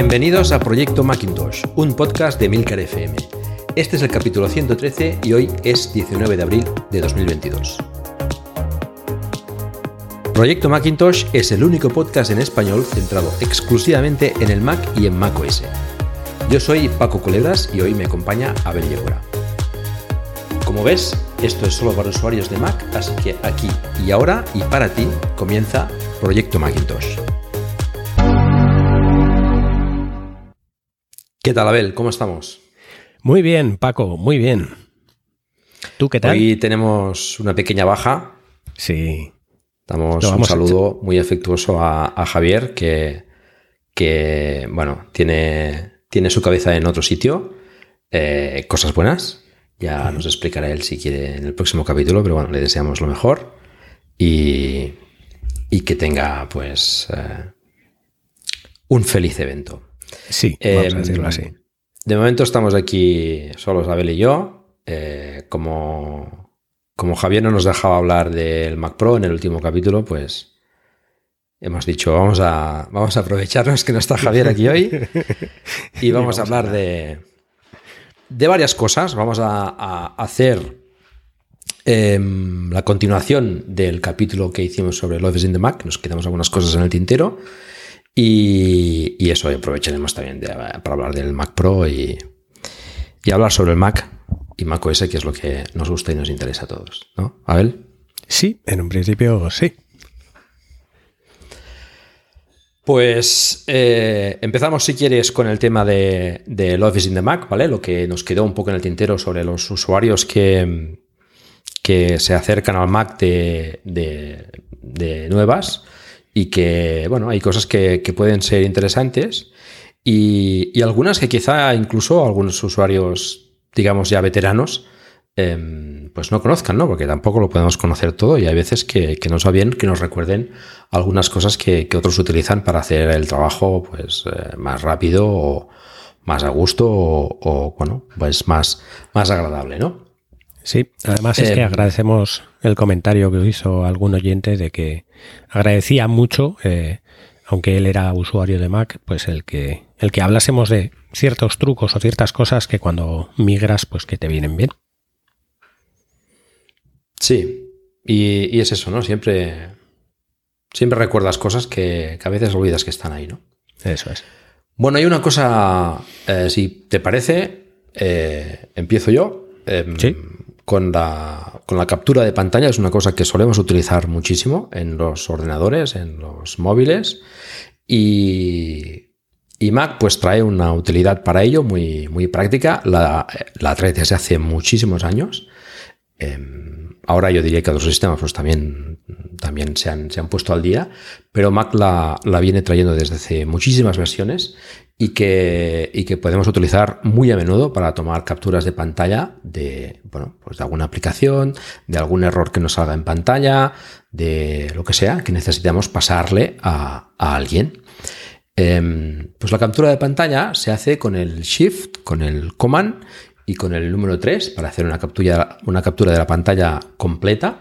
Bienvenidos a Proyecto Macintosh, un podcast de Milcar FM. Este es el capítulo 113 y hoy es 19 de abril de 2022. Proyecto Macintosh es el único podcast en español centrado exclusivamente en el Mac y en macOS. Yo soy Paco Culebras y hoy me acompaña Abel Yegora. Como ves, esto es solo para usuarios de Mac, así que aquí y ahora y para ti comienza Proyecto Macintosh. ¿Qué tal, Abel? ¿Cómo estamos? Muy bien, Paco, muy bien. ¿Tú qué tal? Hoy tenemos una pequeña baja. Sí. Damos un saludo muy afectuoso a, Javier, que, que, bueno, tiene, tiene su cabeza en otro sitio. Eh, cosas buenas. Ya nos explicará él si quiere en el próximo capítulo, pero bueno, le deseamos lo mejor y, y que tenga, pues, eh, un feliz evento. Sí, vamos a decirlo así. De momento estamos aquí solos Abel y yo. Eh, como, como Javier no nos dejaba hablar del Mac Pro en el último capítulo, pues hemos dicho, vamos a, vamos a aprovecharnos que no está Javier aquí hoy y vamos, a hablar de, de varias cosas. Vamos a, hacer em, la continuación del capítulo que hicimos sobre Love is in the Mac. Nos quedamos algunas cosas en el tintero. Y, eso aprovecharemos también para hablar del Mac Pro y, hablar sobre el Mac y Mac OS, que es lo que nos gusta y nos interesa a todos. ¿No, Abel? Sí, en un principio sí. Pues eh, empezamos, si quieres, con el tema de, de Office in the Mac, ¿vale? Lo que nos quedó un poco en el tintero sobre los usuarios que, que se acercan al Mac de, de nuevas y que, bueno, hay cosas que, pueden ser interesantes y, algunas que quizá incluso algunos usuarios, digamos ya veteranos, em, pues no conozcan, ¿no? Porque tampoco lo podemos conocer todo y hay veces que, que nos va bien que nos recuerden algunas cosas que, otros utilizan para hacer el trabajo pues eh, más rápido o más a gusto o, bueno, pues más, más agradable, ¿no? Sí, además es que em, agradecemos el comentario que hizo algún oyente de que agradecía mucho, eh, aunque él era usuario de Mac, pues el que, el que hablásemos de ciertos trucos o ciertas cosas que cuando migras, pues que te vienen bien. Sí, y, es eso, ¿no? Siempre, siempre recuerdas cosas que, a veces olvidas que están ahí, ¿no? Eso es. Bueno, hay una cosa, eh, si te parece, eh, empiezo yo. Em, sí con la, captura de pantalla es una cosa que solemos utilizar muchísimo en los ordenadores, en los móviles y, Mac pues trae una utilidad para ello muy, muy práctica. La, la trae desde hace muchísimos años. Em, ahora yo diría que otros sistemas pues también, también se, han, se han puesto al día, pero Mac la, la, viene trayendo desde hace muchísimas versiones y que, y que podemos utilizar muy a menudo para tomar capturas de pantalla de, bueno, pues de alguna aplicación, de algún error que nos salga en pantalla, de lo que sea que necesitamos pasarle a, a alguien. Em, pues la captura de pantalla se hace con el Shift, con el Command y con el número 3 para hacer una captura, una captura de la pantalla completa.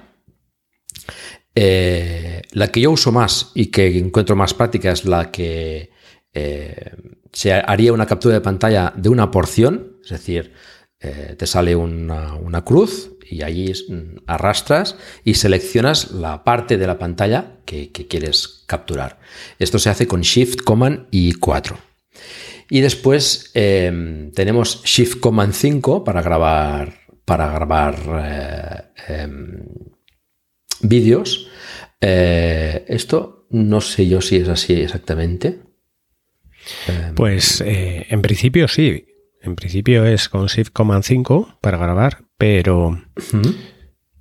Eh, la que yo uso más y que encuentro más práctica es la que eh, se haría una captura de pantalla de una porción, es decir, eh, te sale una, cruz y allí mm, arrastras y seleccionas la parte de la pantalla que, quieres capturar. Esto se hace con Shift, Command y 4. Y después em, tenemos Shift Command 5 para grabar, para grabar eh, em, vídeos. Eh, esto no sé yo si es así exactamente. Em, pues eh, en principio sí. En principio es con Shift Command 5 para grabar, pero.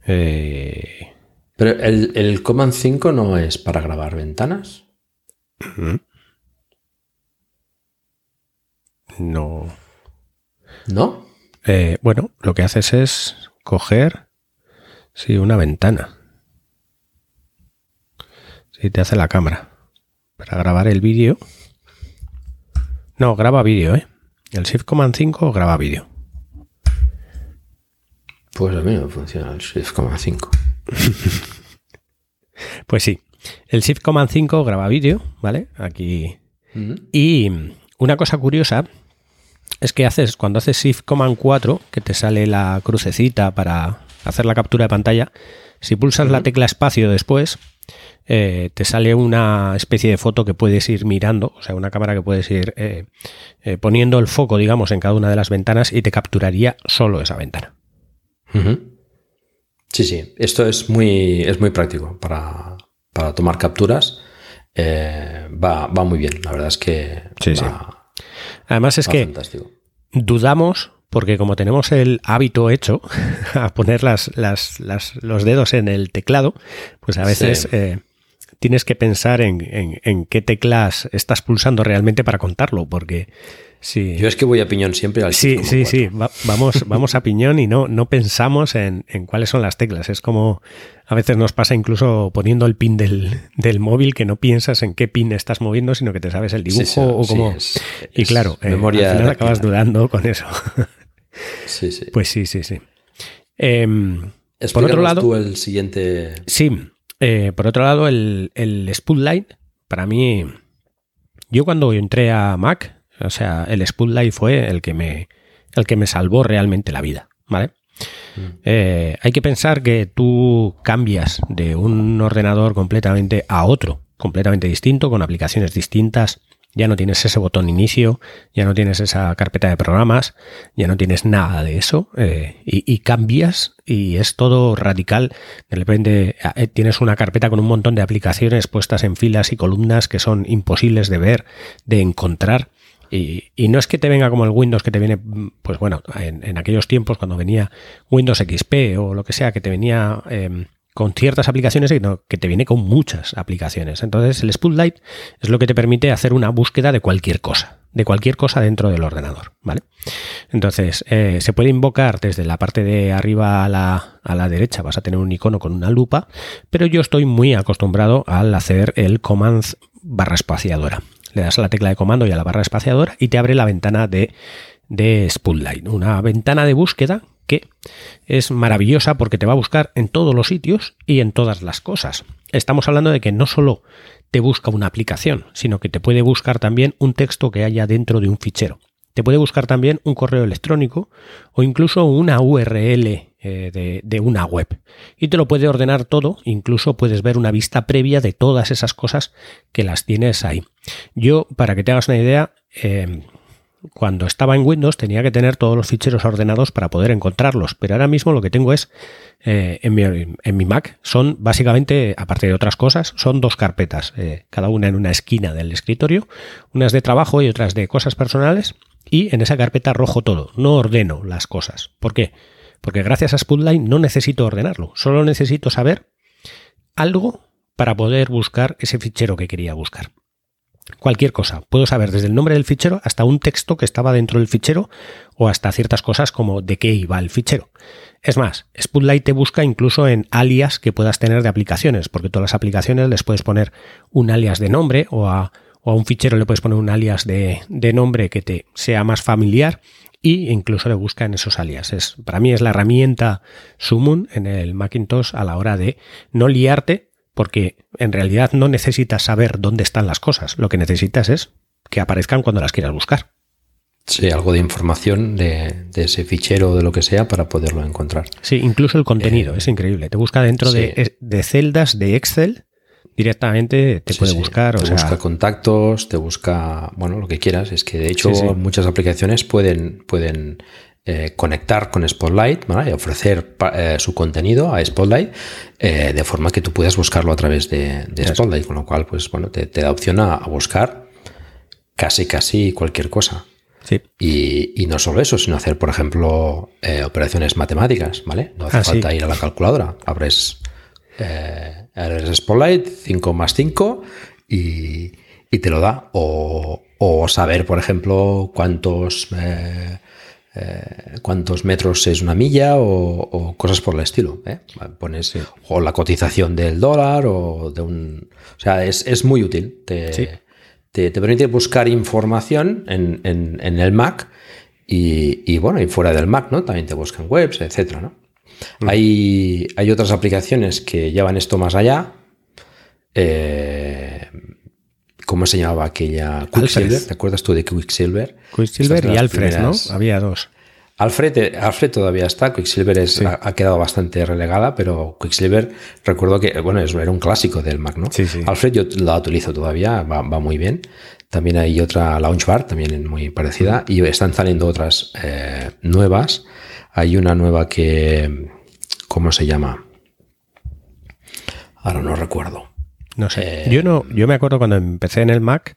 Eh, pero el, el, Command 5 no es para grabar ventanas. No. ¿No? Eh, bueno, lo que haces es coger. Sí, una ventana. Sí, te hace la cámara. Para grabar el vídeo. No, graba vídeo, ¿eh? El Shift Command 5 graba vídeo. Pues a mí no funciona el Shift Command 5. pues sí. El Shift Command 5 graba vídeo, ¿vale? Aquí. Y una cosa curiosa es que haces, cuando haces Shift Command 4, que te sale la crucecita para hacer la captura de pantalla, si pulsas la tecla espacio después, eh, te sale una especie de foto que puedes ir mirando, o sea, una cámara que puedes ir eh, eh, poniendo el foco, digamos, en cada una de las ventanas y te capturaría solo esa ventana. Sí, sí, esto es muy, es muy práctico para, tomar capturas. va, va, muy bien, la verdad es que... Sí, sí. Además es que dudamos porque como tenemos el hábito hecho a poner las, los dedos en el teclado, pues a veces eh, tienes que pensar en, qué teclas estás pulsando realmente para contarlo, porque si... Yo es que voy a piñón siempre al Sí, sí, sí, vamos, vamos a piñón y no, no pensamos en, cuáles son las teclas. Es como a veces nos pasa incluso poniendo el pin del, móvil que no piensas en qué pin estás moviendo, sino que te sabes el dibujo o como... y claro, eh, memoria al final acabas dudando con eso. Sí, sí. Pues sí, sí, sí. Em, por otro lado, tú el siguiente. Sí, eh, por otro lado, el, el Spotlight, para mí, yo cuando entré a Mac, o sea, el Spotlight fue el que me, el que me salvó realmente la vida, ¿vale? Mm. Eh, hay que pensar que tú cambias de un ordenador completamente a otro, completamente distinto, con aplicaciones distintas, ya no tienes ese botón inicio, ya no tienes esa carpeta de programas, ya no tienes nada de eso eh, y, cambias y es todo radical. De repente eh, tienes una carpeta con un montón de aplicaciones puestas en filas y columnas que son imposibles de ver, de encontrar. Y, no es que te venga como el Windows que te viene, pues bueno, en, aquellos tiempos cuando venía Windows XP o lo que sea, que te venía... Em, con ciertas aplicaciones, sino que te viene con muchas aplicaciones. Entonces, el Spotlight es lo que te permite hacer una búsqueda de cualquier cosa, de cualquier cosa dentro del ordenador, ¿vale? Entonces, eh, se puede invocar desde la parte de arriba a la, a la derecha, vas a tener un icono con una lupa, pero yo estoy muy acostumbrado al hacer el command barra espaciadora. Le das a la tecla de comando y a la barra espaciadora y te abre la ventana de, de Spotlight, una ventana de búsqueda que es maravillosa porque te va a buscar en todos los sitios y en todas las cosas. Estamos hablando de que no solo te busca una aplicación, sino que te puede buscar también un texto que haya dentro de un fichero. Te puede buscar también un correo electrónico o incluso una URL eh, de, una web. Y te lo puede ordenar todo, incluso puedes ver una vista previa de todas esas cosas que las tienes ahí. Yo, para que te hagas una idea, eh, cuando estaba en Windows tenía que tener todos los ficheros ordenados para poder encontrarlos, pero ahora mismo lo que tengo es eh, en, mi, Mac son básicamente, aparte de otras cosas, son dos carpetas, eh, cada una en una esquina del escritorio, unas de trabajo y otras de cosas personales, y en esa carpeta rojo todo, no ordeno las cosas. ¿Por qué? Porque gracias a Spotlight no necesito ordenarlo, solo necesito saber algo para poder buscar ese fichero que quería buscar cualquier cosa. Puedo saber desde el nombre del fichero hasta un texto que estaba dentro del fichero o hasta ciertas cosas como de qué iba el fichero. Es más, Spotlight te busca incluso en alias que puedas tener de aplicaciones, porque todas las aplicaciones les puedes poner un alias de nombre o a, un fichero le puedes poner un alias de, nombre que te sea más familiar y incluso le busca en esos aliases. para mí es la herramienta Sumun en el Macintosh a la hora de no liarte porque en realidad no necesitas saber dónde están las cosas, lo que necesitas es que aparezcan cuando las quieras buscar. Sí, algo de información de, ese fichero o de lo que sea para poderlo encontrar. Sí, incluso el contenido, eh, es increíble. Te busca dentro de, celdas de Excel, directamente te puede buscar. Te busca contactos, te busca, bueno, lo que quieras. Es que de hecho muchas aplicaciones pueden, pueden eh, conectar con Spotlight y ofrecer eh, su contenido a Spotlight eh, de forma que tú puedas buscarlo a través de, Spotlight, con lo cual pues bueno te, da opción a, buscar casi casi cualquier cosa. Y, no solo eso, sino hacer, por ejemplo, operaciones matemáticas, ¿vale? No hace ah, falta ir a la calculadora. Abres, Spotlight 5 más 5 y, te lo da. O, saber, por ejemplo, cuántos eh, cuántos metros es una milla o, cosas por el estilo. ¿eh? Pones o la cotización del dólar o de un... O sea, es, muy útil. Te, te, permite buscar información en, el Mac y, bueno, y fuera del Mac, ¿no? También te buscan webs, etcétera, ¿no? Mm. Hay, hay, otras aplicaciones que llevan esto más allá. Eh, ¿Cómo se llamaba aquella? Quicksilver. ¿Te acuerdas tú de Quicksilver? Quicksilver y Alfred, ¿no? Había dos. Alfred, Alfred todavía está, Quicksilver ha, quedado bastante relegada, pero Quicksilver recuerdo que, bueno, era un clásico del Mac, ¿no? Sí, sí. Alfred yo la utilizo todavía, va, muy bien. También hay otra Launchbar, también muy parecida, y están saliendo otras eh, nuevas. Hay una nueva que, ¿cómo se llama? Ahora no recuerdo. No sé. Eh, yo no, yo me acuerdo cuando empecé en el Mac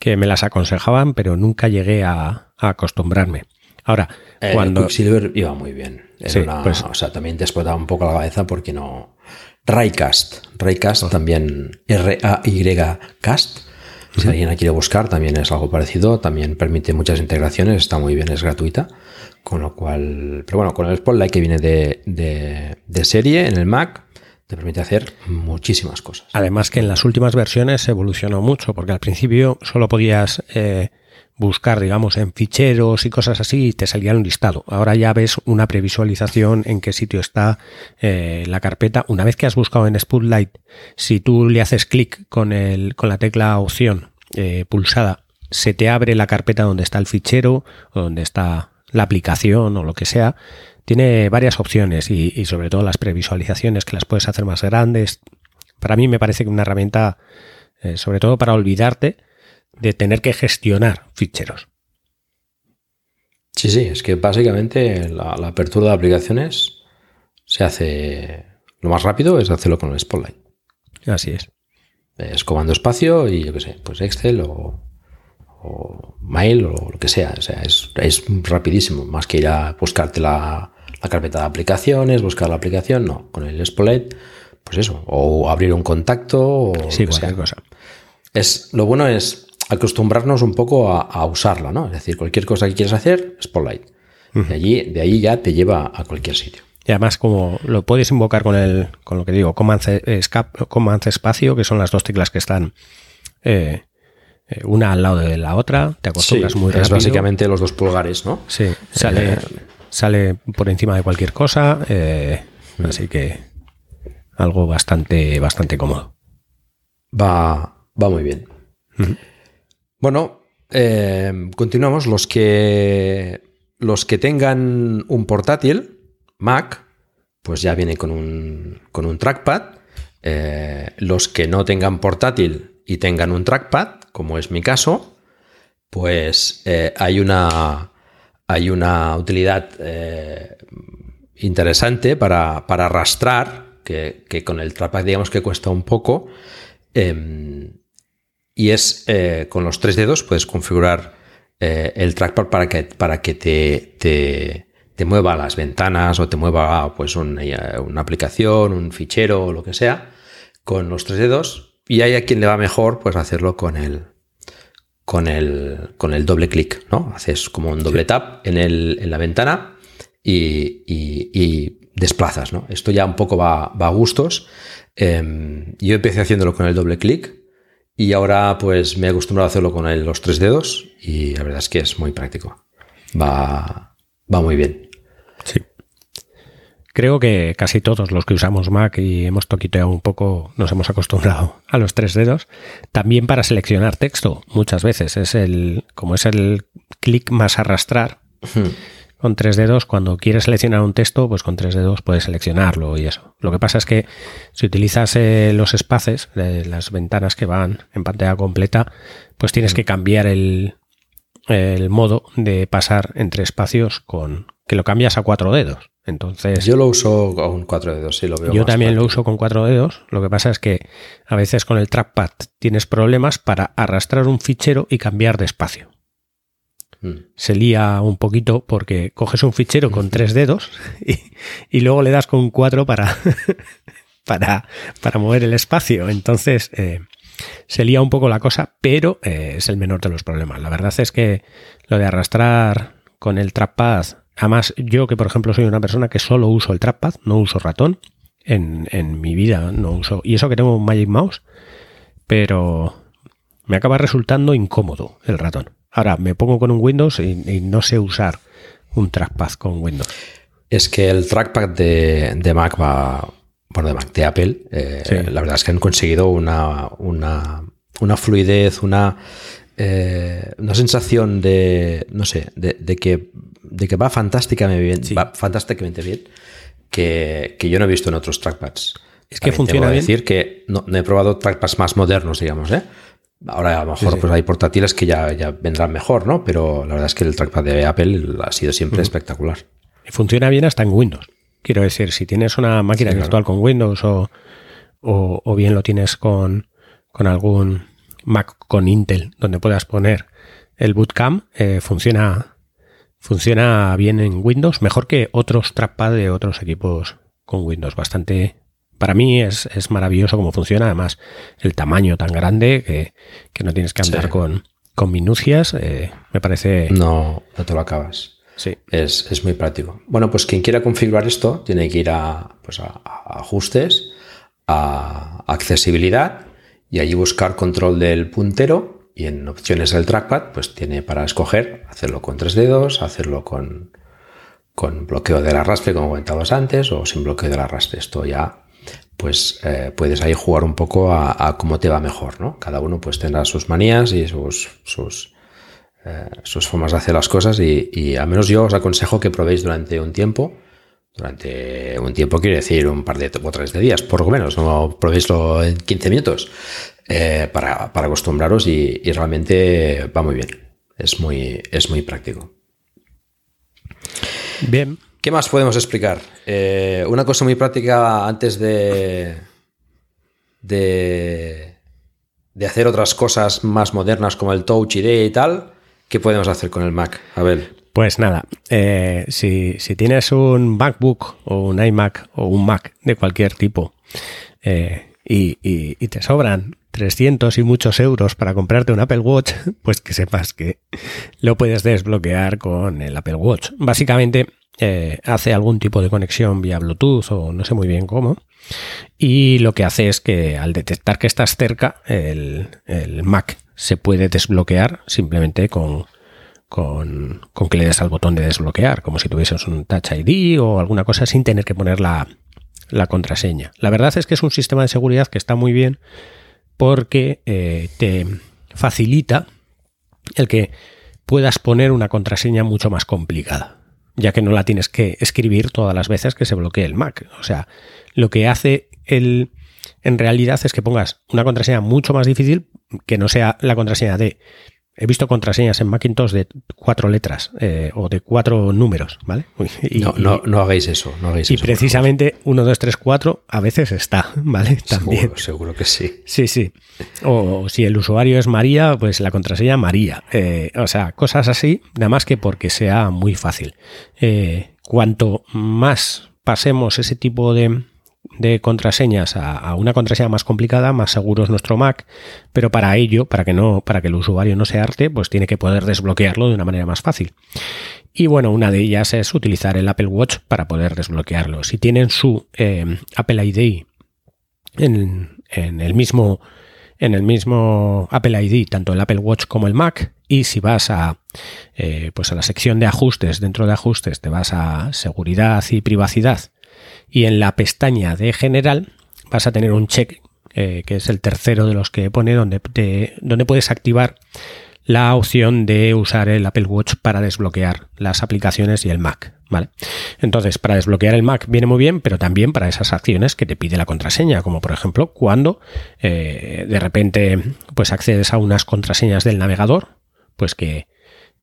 que me las aconsejaban, pero nunca llegué a acostumbrarme. Ahora, eh, cuando. Quicksilver iba muy bien. Pues o sea, también te explotaba un poco la cabeza porque no. Raycast. Raycast oh. también. R-A-Y-Cast. Si alguien la quiere buscar, también es algo parecido. También permite muchas integraciones. Está muy bien, es gratuita. Con lo cual. Pero bueno, con el Spotlight que viene de, de serie en el Mac, te permite hacer muchísimas cosas. Además que en las últimas versiones evolucionó mucho, porque al principio solo podías eh, buscar, digamos, en ficheros y cosas así y te salía un listado. Ahora ya ves una previsualización en qué sitio está eh, la carpeta. Una vez que has buscado en Spotlight, si tú le haces clic con, con la tecla opción eh, pulsada, se te abre la carpeta donde está el fichero o donde está la aplicación o lo que sea. Tiene varias opciones y, sobre todo las previsualizaciones que las puedes hacer más grandes. Para mí me parece que una herramienta, eh, sobre todo para olvidarte, de tener que gestionar ficheros. Sí, sí, es que básicamente la, apertura de aplicaciones se hace lo más rápido es hacerlo con el Spotlight. Así es. Es comando espacio y yo qué sé, pues Excel o, Mail o lo que sea. O sea, es, rapidísimo, más que ir a buscarte la, carpeta de aplicaciones, buscar la aplicación, no. Con el Spotlight, pues eso, o abrir un contacto o sí, cualquier cosa. Es, lo bueno es acostumbrarnos un poco a, usarla, ¿no? Es decir, cualquier cosa que quieras hacer, Spotlight. de, allí, de ahí ya te lleva a cualquier sitio. Y además, como lo puedes invocar con el, con lo que digo, Command, Command espacio, que son las dos teclas que están eh, eh, una al lado de la otra, te acostumbras muy rápido. Es básicamente los dos pulgares, ¿no? Sí, sale, eh, sale por encima de cualquier cosa, así que algo bastante, bastante cómodo. Va, va muy bien. Bueno, eh, continuamos. Los que, los que tengan un portátil, Mac, pues ya viene con un, con un trackpad. Eh, los que no tengan portátil y tengan un trackpad, como es mi caso, pues eh, hay, una, hay una utilidad interesante para, arrastrar, que, que, con el trackpad digamos que cuesta un poco. Em, y es eh, con los tres dedos puedes configurar eh, el trackpad para que, para que te, te, mueva las ventanas o te mueva pues eh, una, aplicación, un fichero o lo que sea con los tres dedos. Y hay a quien le va mejor pues hacerlo con el, con el, con el doble clic, ¿no? Haces como un doble tap en, el, en la ventana y, y, desplazas, ¿no? Esto ya un poco va, a gustos. Em, yo empecé haciéndolo con el doble clic y ahora pues me he acostumbrado a hacerlo con los tres dedos y la verdad es que es muy práctico. Va, va muy bien. Creo que casi todos los que usamos Mac y hemos toquiteado un poco, nos hemos acostumbrado a los tres dedos. También para seleccionar texto, muchas veces. Es el, como es el clic más arrastrar con tres dedos, cuando quieres seleccionar un texto, pues con tres dedos puedes seleccionarlo y eso. Lo que pasa es que si utilizas eh, los espaces, de las ventanas que van en pantalla completa, pues tienes que cambiar el, el modo de pasar entre espacios con que lo cambias a cuatro dedos. Entonces, yo lo uso con cuatro dedos, sí lo veo. Yo también lo uso con cuatro dedos. Lo que pasa es que a veces con el trackpad tienes problemas para arrastrar un fichero y cambiar de espacio. Mm. se lía un poquito porque coges un fichero con tres dedos y, luego le das con cuatro para, para, para mover el espacio. Entonces eh, se lía un poco la cosa, pero eh, es el menor de los problemas. La verdad es que lo de arrastrar con el trackpad, además yo que por ejemplo soy una persona que solo uso el trackpad, no uso ratón, en, en mi vida no uso, y eso que tengo un Magic Mouse, pero me acaba resultando incómodo el ratón. Ahora me pongo con un Windows y, no sé usar un trackpad con Windows. Es que el trackpad de, Mac va, bueno, de Mac, de Apple, eh, la verdad es que han conseguido una, una fluidez, una, eh, una sensación de, no sé, de, que, de que va fantásticamente bien, va fantásticamente bien, que, yo no he visto en otros trackpads. Es que funciona bien. decir que no, he probado trackpads más modernos, digamos, ¿eh? Ahora a lo mejor pues hay portátiles que ya, ya vendrán mejor, ¿no? Pero la verdad es que el trackpad de Apple ha sido siempre espectacular. Y funciona bien hasta en Windows. Quiero decir, si tienes una máquina virtual con Windows o, o, bien lo tienes con, con, algún Mac con Intel donde puedas poner el bootcamp, eh, funciona, funciona bien en Windows, mejor que otros trackpad de otros equipos con Windows. Bastante, para mí es, maravilloso cómo funciona. Además, el tamaño tan grande que, no tienes que andar con, con, minucias, eh, me parece... No, no te lo acabas. Sí. Es, muy práctico. Bueno, pues quien quiera configurar esto tiene que ir a, pues a, ajustes, a accesibilidad y allí buscar control del puntero y en opciones del trackpad pues tiene para escoger hacerlo con tres dedos, hacerlo con, con bloqueo del arrastre como comentabas antes o sin bloqueo del arrastre. Esto ya pues eh, puedes ahí jugar un poco a, cómo te va mejor, ¿no? Cada uno pues tendrá sus manías y sus, sus, eh, sus formas de hacer las cosas y, y, al menos yo os aconsejo que probéis durante un tiempo. Durante un tiempo quiere decir un par de o tres de días, por lo menos, no probéislo en 15 minutos eh, para, acostumbraros y, y, realmente va muy bien. Es muy, es muy práctico. Bien. ¿Qué más podemos explicar? Eh, una cosa muy práctica antes de, de, de, hacer otras cosas más modernas como el Touch ID y tal. ¿Qué podemos hacer con el Mac? A ver. Pues nada, eh, si, tienes un MacBook o un iMac o un Mac de cualquier tipo eh, y, y, te sobran 300 y muchos euros para comprarte un Apple Watch, pues que sepas que lo puedes desbloquear con el Apple Watch. Básicamente eh, hace algún tipo de conexión vía Bluetooth o no sé muy bien cómo. Y lo que hace es que al detectar que estás cerca, el, Mac se puede desbloquear simplemente con, con, que le des al botón de desbloquear, como si tuvieses un Touch ID o alguna cosa sin tener que poner la, la contraseña. La verdad es que es un sistema de seguridad que está muy bien porque eh, te facilita el que puedas poner una contraseña mucho más complicada ya que no la tienes que escribir todas las veces que se bloquee el Mac. O sea, lo que hace el, en realidad es que pongas una contraseña mucho más difícil que no sea la contraseña de He visto contraseñas en Macintosh de cuatro letras eh, o de cuatro números, ¿vale? Y, no, no, no, hagáis eso, no hagáis y precisamente 1, 2, 3, 4 a veces está, ¿vale? También. Seguro, seguro, que sí. Sí, sí. O si el usuario es María, pues la contraseña María. Eh, o sea, cosas así, nada más que porque sea muy fácil. Eh, cuanto más pasemos ese tipo de, de contraseñas a, una contraseña más complicada, más seguro es nuestro Mac, pero para ello, para que no, para que el usuario no se arte, pues tiene que poder desbloquearlo de una manera más fácil. Y bueno, una de ellas es utilizar el Apple Watch para poder desbloquearlo. Si tienen su eh, Apple ID en, el mismo en el mismo Apple ID, tanto el Apple Watch como el Mac, y si vas a, eh, pues a la sección de ajustes, dentro de ajustes te vas a seguridad y privacidad y en la pestaña de general vas a tener un check, eh, que es el tercero de los que pone, donde, donde puedes activar la opción de usar el Apple Watch para desbloquear las aplicaciones y el Mac. ¿vale? Entonces, para desbloquear el Mac viene muy bien, pero también para esas acciones que te pide la contraseña, como por ejemplo cuando eh, de repente pues accedes a unas contraseñas del navegador, pues que,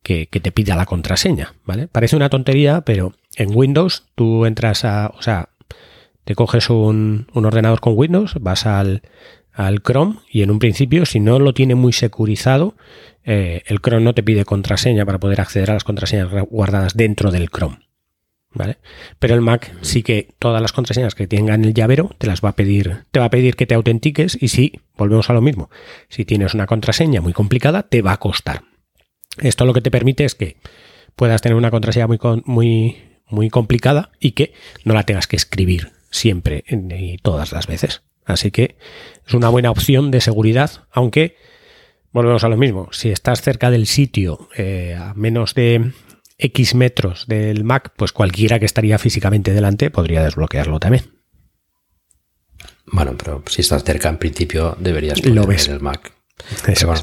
que, que, te pida la contraseña. ¿vale? Parece una tontería, pero en Windows tú entras a, o sea, te coges un, ordenador con Windows, vas al, Chrome y en un principio, si no lo tiene muy securizado, eh, el Chrome no te pide contraseña para poder acceder a las contraseñas guardadas dentro del Chrome. ¿Vale? Pero el Mac sí que todas las contraseñas que tengan el llavero te las va a pedir, te va a pedir que te autentiques y si, volvemos a lo mismo, si tienes una contraseña muy complicada, te va a costar. Esto lo que te permite es que puedas tener una contraseña muy, muy, muy complicada y que no la tengas que escribir siempre y todas las veces. Así que es una buena opción de seguridad, aunque volvemos a lo mismo. Si estás cerca del sitio, eh, a menos de X metros del Mac, pues cualquiera que estaría físicamente delante podría desbloquearlo también. Bueno, pero si estás cerca, en principio deberías poder ver el Mac. Eso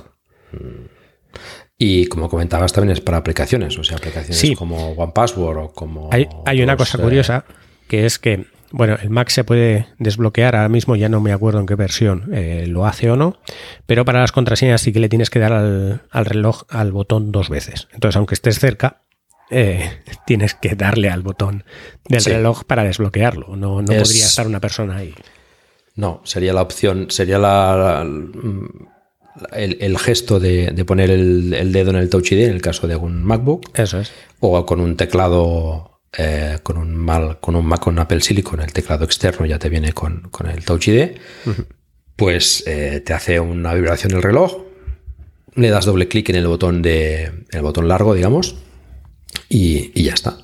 Y como comentabas, también es para aplicaciones, o sea, aplicaciones como OnePassword o como. Hay, una cosa curiosa que es que, bueno, el Mac se puede desbloquear, ahora mismo ya no me acuerdo en qué versión eh, lo hace o no, pero para las contraseñas sí que le tienes que dar al, reloj al botón dos veces. Entonces, aunque estés cerca, eh, tienes que darle al botón del reloj para desbloquearlo. No, no podría estar una persona ahí. No, sería la opción, sería la, el, gesto de, poner el, dedo en el Touch ID en el caso de un MacBook. Eso es. O con un teclado, eh, con un mal, con un Mac con Apple Silicon, el teclado externo ya te viene con, el Touch ID. Pues eh, te hace una vibración el reloj, le das doble clic en el botón de el botón largo, digamos, y ya está.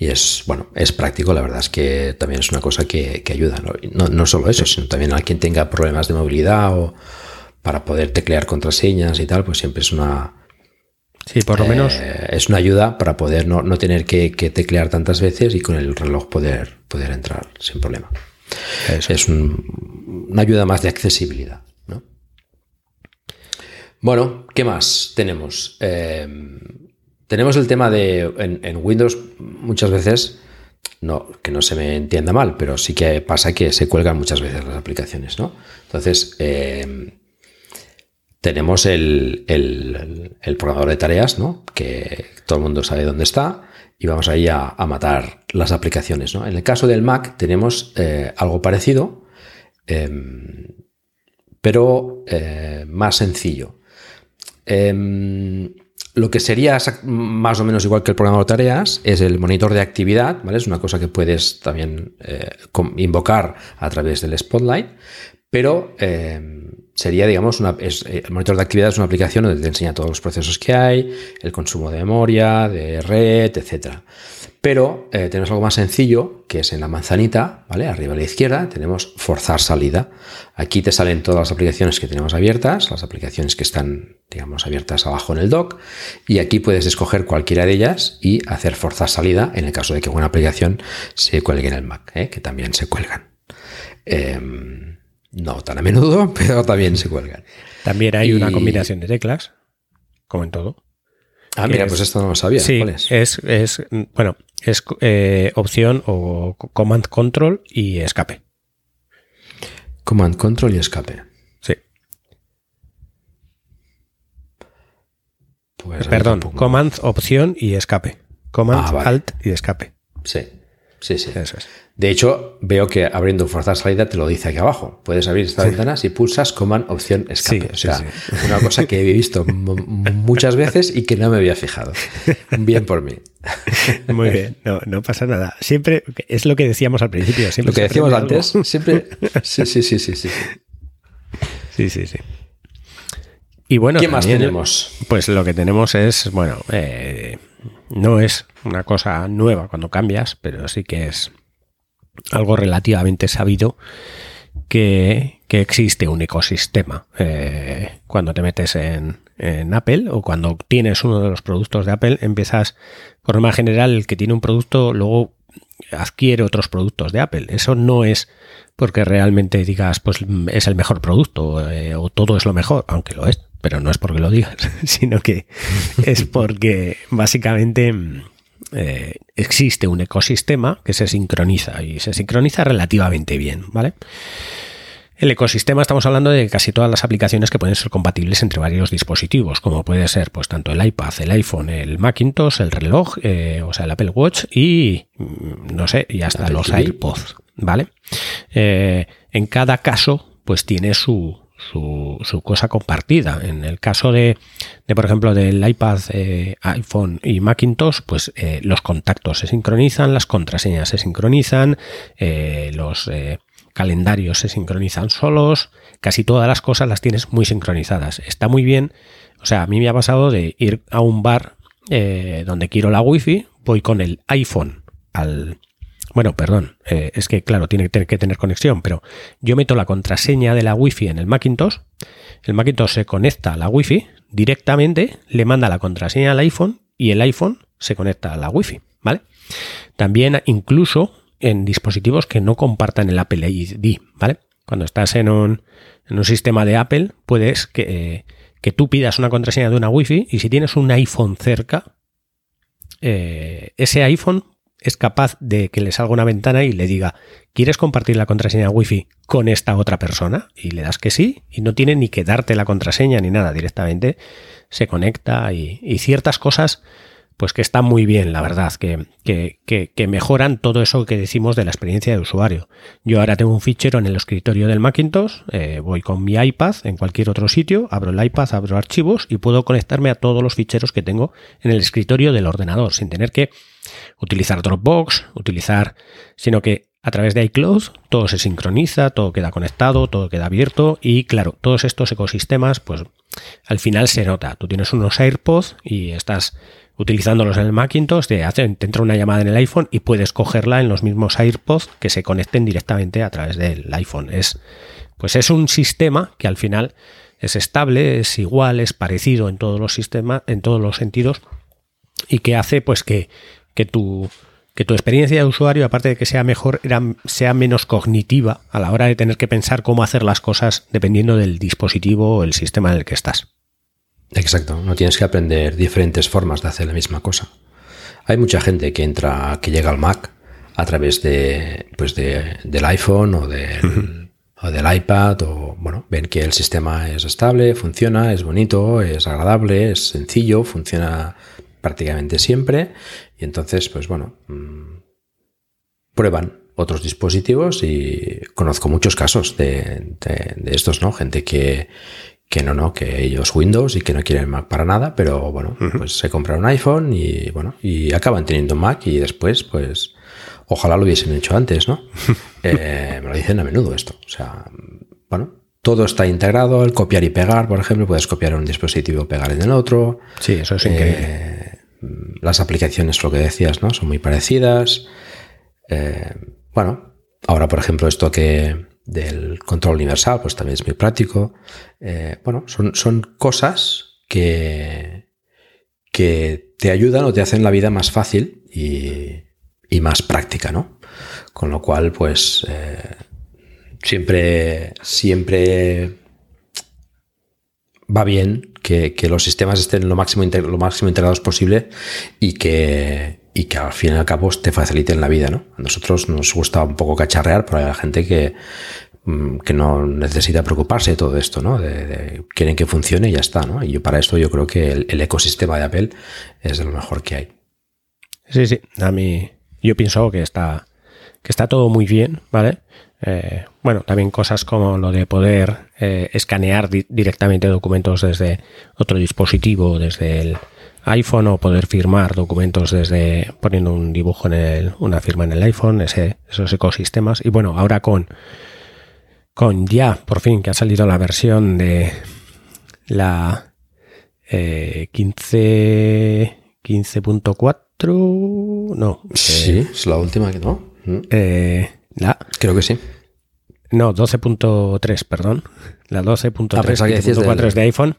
Y es, bueno, es práctico, la verdad es que también es una cosa que, ayuda. ¿no? ¿no? solo eso, sino también a quien tenga problemas de movilidad o para poder teclear contraseñas y tal, pues siempre es una... Sí, por lo menos. Eh, es una ayuda para poder no, tener que, teclear tantas veces y con el reloj poder, poder entrar sin problema. Es una ayuda más de accesibilidad. ¿no? Bueno, ¿qué más tenemos? Eh, tenemos el tema de en, Windows muchas veces, no, que no se me entienda mal, pero sí que pasa que se cuelgan muchas veces las aplicaciones, ¿no? Entonces, eh, tenemos el, el, programador de tareas, ¿no? Que todo el mundo sabe dónde está y vamos ahí a, a matar las aplicaciones. En el caso del Mac tenemos eh, algo parecido, em, pero eh, más sencillo. Em, lo que sería más o menos igual que el programa de tareas es el monitor de actividad, ¿vale? Es una cosa que puedes también eh, invocar a través del Spotlight, pero eh, sería, digamos, una, eh, el monitor de actividad es una aplicación donde te enseña todos los procesos que hay, el consumo de memoria, de red, etcétera. Pero eh, tenemos algo más sencillo, que es en la manzanita, ¿vale? Arriba a la izquierda tenemos forzar salida. Aquí te salen todas las aplicaciones que tenemos abiertas, las aplicaciones que están, digamos, abiertas abajo en el dock, y aquí puedes escoger cualquiera de ellas y hacer forzar salida en el caso de que una aplicación se cuelgue en el Mac, ¿eh? que también se cuelgan. No tan a menudo, pero también se cuelgan. También hay una combinación de teclas, como en todo. Ah, mira, pues esto no lo sabía. Sí, es? Es, bueno, es eh, opción o command control y escape. Command control y escape. Sí. Pues Perdón, command, opción y escape. Command, ah, alt y escape. Sí, sí, sí. Eso es. De hecho, veo que abriendo forzar salida te lo dice aquí abajo. Puedes abrir esta ventana si pulsas command opción escape. o sea, una cosa que he visto muchas veces y que no me había fijado. Bien por mí. Muy bien, no, pasa nada. Siempre es lo que decíamos al principio. Siempre lo que decíamos antes, siempre. Sí, sí, sí, sí, sí. Sí, sí, sí. Y bueno, ¿qué más tenemos? Pues lo que tenemos es, bueno, eh, no es una cosa nueva cuando cambias, pero sí que es algo relativamente sabido que, existe un ecosistema. Eh, cuando te metes en, Apple o cuando tienes uno de los productos de Apple, empiezas, por norma general, el que tiene un producto luego adquiere otros productos de Apple. Eso no es porque realmente digas, pues es el mejor producto eh, o todo es lo mejor, aunque lo es, pero no es porque lo digas, sino que es porque básicamente eh, existe un ecosistema que se sincroniza y se sincroniza relativamente bien, ¿vale? El ecosistema estamos hablando de casi todas las aplicaciones que pueden ser compatibles entre varios dispositivos, como puede ser pues tanto el iPad, el iPhone, el Macintosh, el reloj, eh, o sea, el Apple Watch y mm, no sé, y hasta los AirPods, ¿vale? Eh, en cada caso, pues tiene su, su, cosa compartida. En el caso de, por ejemplo, del iPad, eh, iPhone y Macintosh, pues eh, los contactos se sincronizan, las contraseñas se sincronizan, eh, los calendarios se sincronizan solos, casi todas las cosas las tienes muy sincronizadas. Está muy bien. O sea, a mí me ha pasado de ir a un bar donde quiero la wifi, voy con el iPhone al, bueno, perdón, eh, es que claro, tiene que tener conexión, pero yo meto la contraseña de la Wi-Fi en el Macintosh, el Macintosh se conecta a la Wi-Fi directamente, le manda la contraseña al iPhone y el iPhone se conecta a la Wi-Fi, ¿vale? También incluso en dispositivos que no compartan el Apple ID, ¿vale? cuando estás en un, en un sistema de Apple, puedes que, que, tú pidas una contraseña de una Wi-Fi y si tienes un iPhone cerca, eh, ese iPhone es capaz de que le salga una ventana y le diga, ¿quieres compartir la contraseña Wi-Fi con esta otra persona? Y le das que sí, y no tiene ni que darte la contraseña ni nada, directamente se conecta y, y ciertas cosas pues que está muy bien, la verdad, que, que, mejoran todo eso que decimos de la experiencia de usuario. Yo ahora tengo un fichero en el escritorio del Macintosh, eh, voy con mi iPad en cualquier otro sitio, abro el iPad, abro archivos y puedo conectarme a todos los ficheros que tengo en el escritorio del ordenador, sin tener que utilizar Dropbox, utilizar, sino que a través de iCloud todo se sincroniza, todo queda conectado, todo queda abierto y claro, todos estos ecosistemas, pues al final se nota. Tú tienes unos AirPods y estás utilizándolos en el Macintosh, te, hace, entra una llamada en el iPhone y puedes cogerla en los mismos AirPods que se conecten directamente a través del iPhone. Es, pues es un sistema que al final es estable, es igual, es parecido en todos los sistemas, en todos los sentidos, y que hace pues que, que tu que tu experiencia de usuario, aparte de que sea mejor, sea menos cognitiva a la hora de tener que pensar cómo hacer las cosas dependiendo del dispositivo o el sistema en el que estás. Exacto, no tienes que aprender diferentes formas de hacer la misma cosa. Hay mucha gente que entra, que llega al Mac a través de, pues del iPhone o, o del iPad, o bueno, ven que el sistema es estable, funciona, es bonito, es agradable, es sencillo, funciona prácticamente siempre, y entonces, pues bueno, mm, prueban otros dispositivos y conozco muchos casos de, de estos, ¿no? Gente que, que no, no, que ellos Windows y que no quieren Mac para nada, pero bueno, pues se compraron un iPhone y bueno, y acaban teniendo Mac y después, pues, ojalá lo hubiesen hecho antes, ¿no? Eh, me lo dicen a menudo esto. O sea, bueno, todo está integrado, el copiar y pegar, por ejemplo, puedes copiar un dispositivo y pegar en el otro. Sí, eso es increíble. Eh, las aplicaciones, lo que decías, ¿no? Son muy parecidas. Eh, bueno, ahora, por ejemplo, esto que del control universal, pues también es muy práctico. Eh, bueno, son, son cosas que, que te ayudan o te hacen la vida más fácil y, más práctica, ¿no? Con lo cual, pues eh, siempre, siempre va bien que, los sistemas estén lo máximo, lo máximo integrados posible y que, y que al fin y al cabo te faciliten la vida, ¿no? A nosotros nos gusta un poco cacharrear, pero hay gente que, mm, que no necesita preocuparse de todo esto, ¿no? De, quieren que funcione y ya está, ¿no? Y yo para esto yo creo que el, ecosistema de Apple es de lo mejor que hay. Sí, sí, a mí yo pienso que está, que está todo muy bien, ¿vale? Eh, bueno, también cosas como lo de poder eh, escanear directamente documentos desde otro dispositivo, desde el iPhone o poder firmar documentos desde poniendo un dibujo en el, una firma en el iPhone, ese, esos ecosistemas. Y bueno, ahora con, con ya, por fin, que ha salido la versión de la eh, 15 15.4 no sí eh, es la última que no. Eh, la, creo que sí no 12.3 perdón la 12.3 es de iPhone.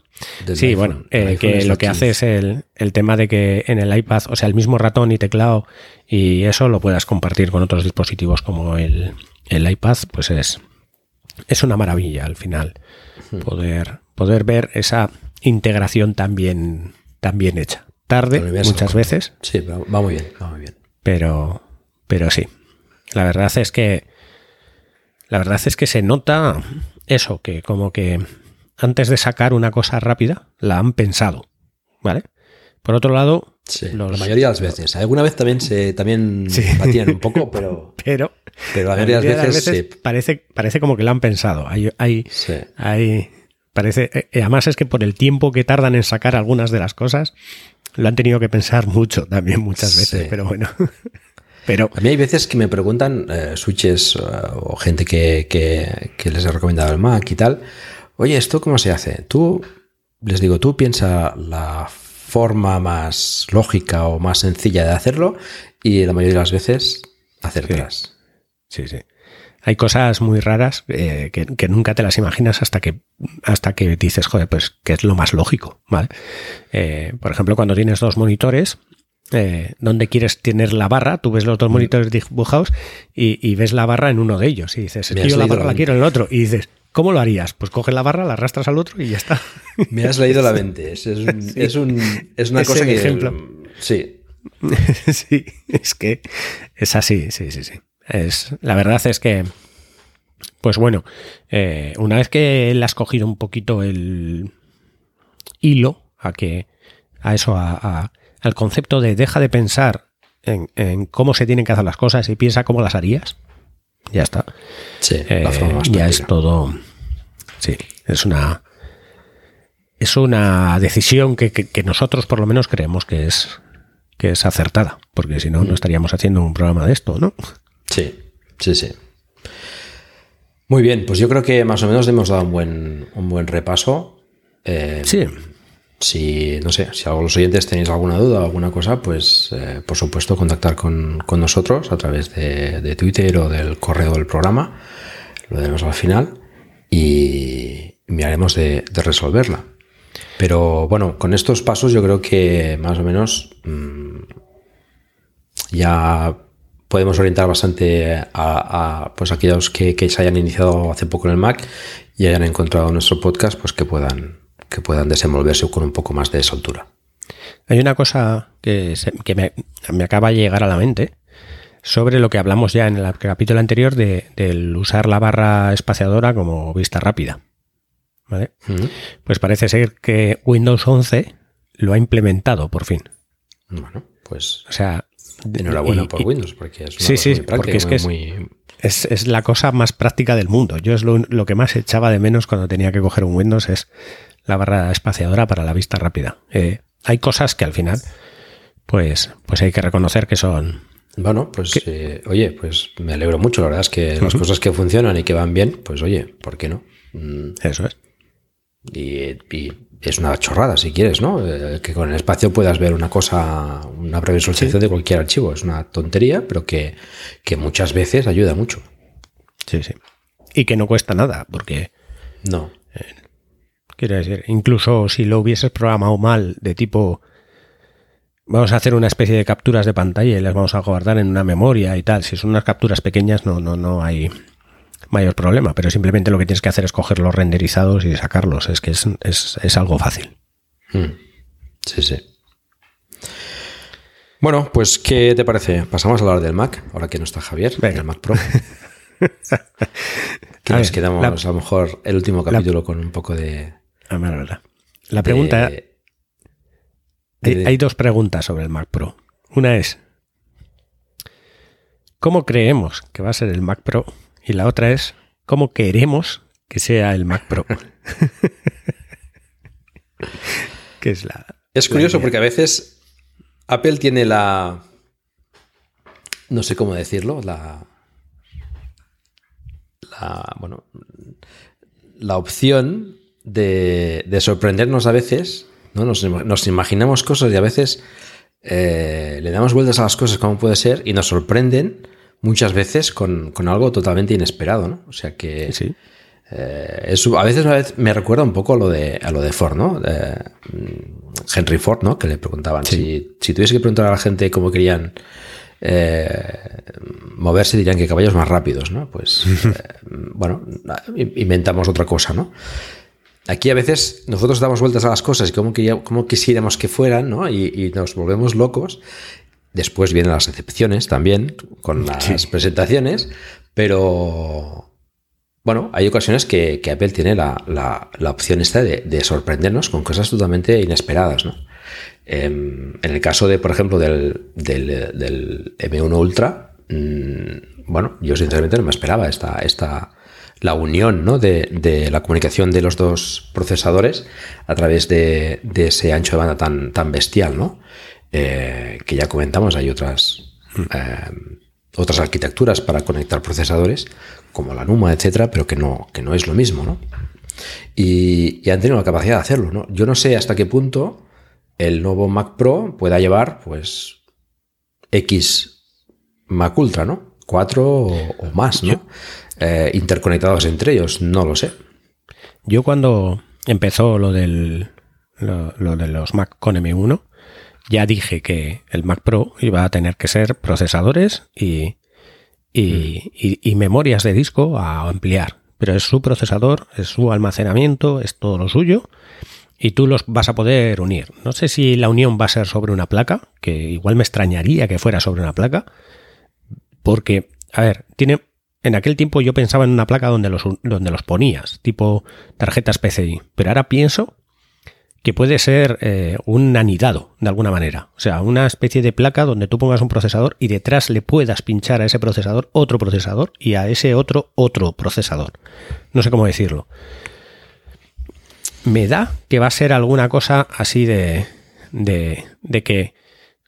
Sí, bueno, eh, que lo que hace es el, tema de que en el iPad, o sea, el mismo ratón y teclado y eso lo puedas compartir con otros dispositivos como el, iPad, pues es, es una maravilla al final poder, poder ver esa integración tan bien, hecha. Tarde, muchas veces. Sí, va muy bien, va muy bien. Pero, pero sí. La verdad es que la verdad es que se nota eso, que como que antes de sacar una cosa rápida, la han pensado, ¿vale? Por otro lado, la mayoría de las veces. Alguna vez también se también un poco, pero, pero, pero la mayoría, de las veces, parece, parece como que la han pensado. Hay, hay, hay parece, eh, además es que por el tiempo que tardan en sacar algunas de las cosas, lo han tenido que pensar mucho también muchas veces, pero bueno. Pero, a mí hay veces que me preguntan eh, switches eh, o gente que, que, les he recomendado el Mac y tal, oye, ¿esto cómo se hace? Tú, les digo, tú piensa la forma más lógica o más sencilla de hacerlo y la mayoría de las veces acertarás. Sí, sí. Hay cosas muy raras eh, que, nunca te las imaginas hasta que, hasta que dices, joder, pues que es lo más lógico, ¿vale? por ejemplo, cuando tienes dos monitores, eh, dónde quieres tener la barra, tú ves los dos monitores dibujados y, ves la barra en uno de ellos y dices, es yo la barra la quiero en el otro. Y dices, ¿cómo lo harías? Pues coges la barra, la arrastras al otro y ya está. Me has leído la mente. Es, una cosa que... Ejemplo. Sí. sí, es que es así, sí, sí, sí. Es, la verdad es que, pues bueno, eh, una vez que le has cogido un poquito el hilo a que a eso, a al concepto de deja de pensar en, cómo se tienen que hacer las cosas y piensa cómo las harías, ya está. Sí, la eh, forma ya es todo. Sí, es una. Es una decisión que, nosotros por lo menos creemos que es, que es acertada, porque si no, no estaríamos haciendo un programa de esto, ¿no? Sí, sí, sí. Muy bien, pues yo creo que más o menos hemos dado un buen, un buen repaso. Eh, sí. Si, no sé, si los oyentes tenéis alguna duda o alguna cosa, pues eh, por supuesto contactar con, nosotros a través de, Twitter o del correo del programa. Lo tenemos al final y miraremos de, resolverla. Pero bueno, con estos pasos yo creo que más o menos mm, ya podemos orientar bastante a, pues aquellos que, que, se hayan iniciado hace poco en el Mac y hayan encontrado nuestro podcast, pues que puedan que puedan desenvolverse con un poco más de soltura. Hay una cosa que, me, acaba de llegar a la mente sobre lo que hablamos ya en el capítulo anterior de, del usar la barra espaciadora como vista rápida. ¿Vale? Pues parece ser que Windows 11 lo ha implementado por fin. Bueno, pues. O sea. Enhorabuena por Windows, porque es sí, sí, porque es que es, la cosa más práctica del mundo. Yo es lo, lo, que más echaba de menos cuando tenía que coger un Windows, es la barra espaciadora para la vista rápida. Eh, hay cosas que al final, pues, pues hay que reconocer que son. Bueno, pues eh, oye, pues me alegro mucho. La verdad es que las cosas que funcionan y que van bien, pues oye, ¿por qué no? Mm. Eso es. Y, es una chorrada, si quieres, ¿no? Eh, que con el espacio puedas ver una cosa, una previsualización de cualquier archivo. Es una tontería, pero que, que muchas veces ayuda mucho. Sí, sí. Y que no cuesta nada, porque. No. Quiero decir, incluso si lo hubieses programado mal, de tipo, vamos a hacer una especie de capturas de pantalla y las vamos a guardar en una memoria y tal. Si son unas capturas pequeñas, no, no, no hay mayor problema, pero simplemente lo que tienes que hacer es coger los renderizados y sacarlos. Es que es, algo fácil. Hmm. Sí, sí. Bueno, pues, ¿qué te parece? Pasamos a hablar del Mac, ahora que no está Javier, del Mac Pro. que nos quedamos a lo mejor el último capítulo con un poco de, la pregunta. hay, dos preguntas sobre el Mac Pro. Una es. ¿Cómo creemos que va a ser el Mac Pro? Y la otra es. ¿Cómo queremos que sea el Mac Pro? es la. Es curioso porque a veces Apple tiene la. No sé cómo decirlo, la. La. Bueno. La opción de, sorprendernos a veces, ¿no? Nos, imaginamos cosas y a veces eh, le damos vueltas a las cosas como puede ser y nos sorprenden muchas veces con, algo totalmente inesperado, ¿no? O sea que sí. Eh, a veces me recuerda un poco a lo de, a lo de Ford, ¿no? Mm, Henry Ford, ¿no? Que le preguntaban si, si tuviese que preguntar a la gente cómo querían eh, moverse dirían que caballos más rápidos, ¿no? Pues, bueno, inventamos otra cosa, ¿no? Aquí a veces nosotros damos vueltas a las cosas y quisiéramos que fueran, ¿no? Y, nos volvemos locos. Después vienen las excepciones también, con las presentaciones, pero bueno, hay ocasiones que, Apple tiene la, opción esta de, sorprendernos con cosas totalmente inesperadas, ¿no? Em, en el caso de, por ejemplo, del, del, M1 Ultra, mm, bueno, yo sinceramente no me esperaba esta, esta, la unión ¿no? de, la comunicación de los dos procesadores a través de, ese ancho de banda tan, tan bestial, ¿no? Eh, que ya comentamos, hay otras, eh, otras arquitecturas para conectar procesadores, como la NUMA, etcétera, pero que no, que no es lo mismo, ¿no? Y, han tenido la capacidad de hacerlo, ¿no? Yo no sé hasta qué punto el nuevo Mac Pro pueda llevar, pues, X Mac Ultra, ¿no? Cuatro o, más, ¿no? Eh, interconectados entre ellos, no lo sé. Yo cuando empezó lo del lo, de los Mac con M1, ya dije que el Mac Pro iba a tener que ser procesadores y, y, memorias de disco a ampliar. Pero es su procesador, es su almacenamiento, es todo lo suyo y tú los vas a poder unir. No sé si la unión va a ser sobre una placa, que igual me extrañaría que fuera sobre una placa, porque, a ver, tiene... En aquel tiempo yo pensaba en una placa donde los, donde los ponías, tipo tarjetas PCI, pero ahora pienso que puede ser eh, un anidado de alguna manera. O sea, una especie de placa donde tú pongas un procesador y detrás le puedas pinchar a ese procesador otro procesador y a ese otro otro procesador. No sé cómo decirlo. Me da que va a ser alguna cosa así de, de, de que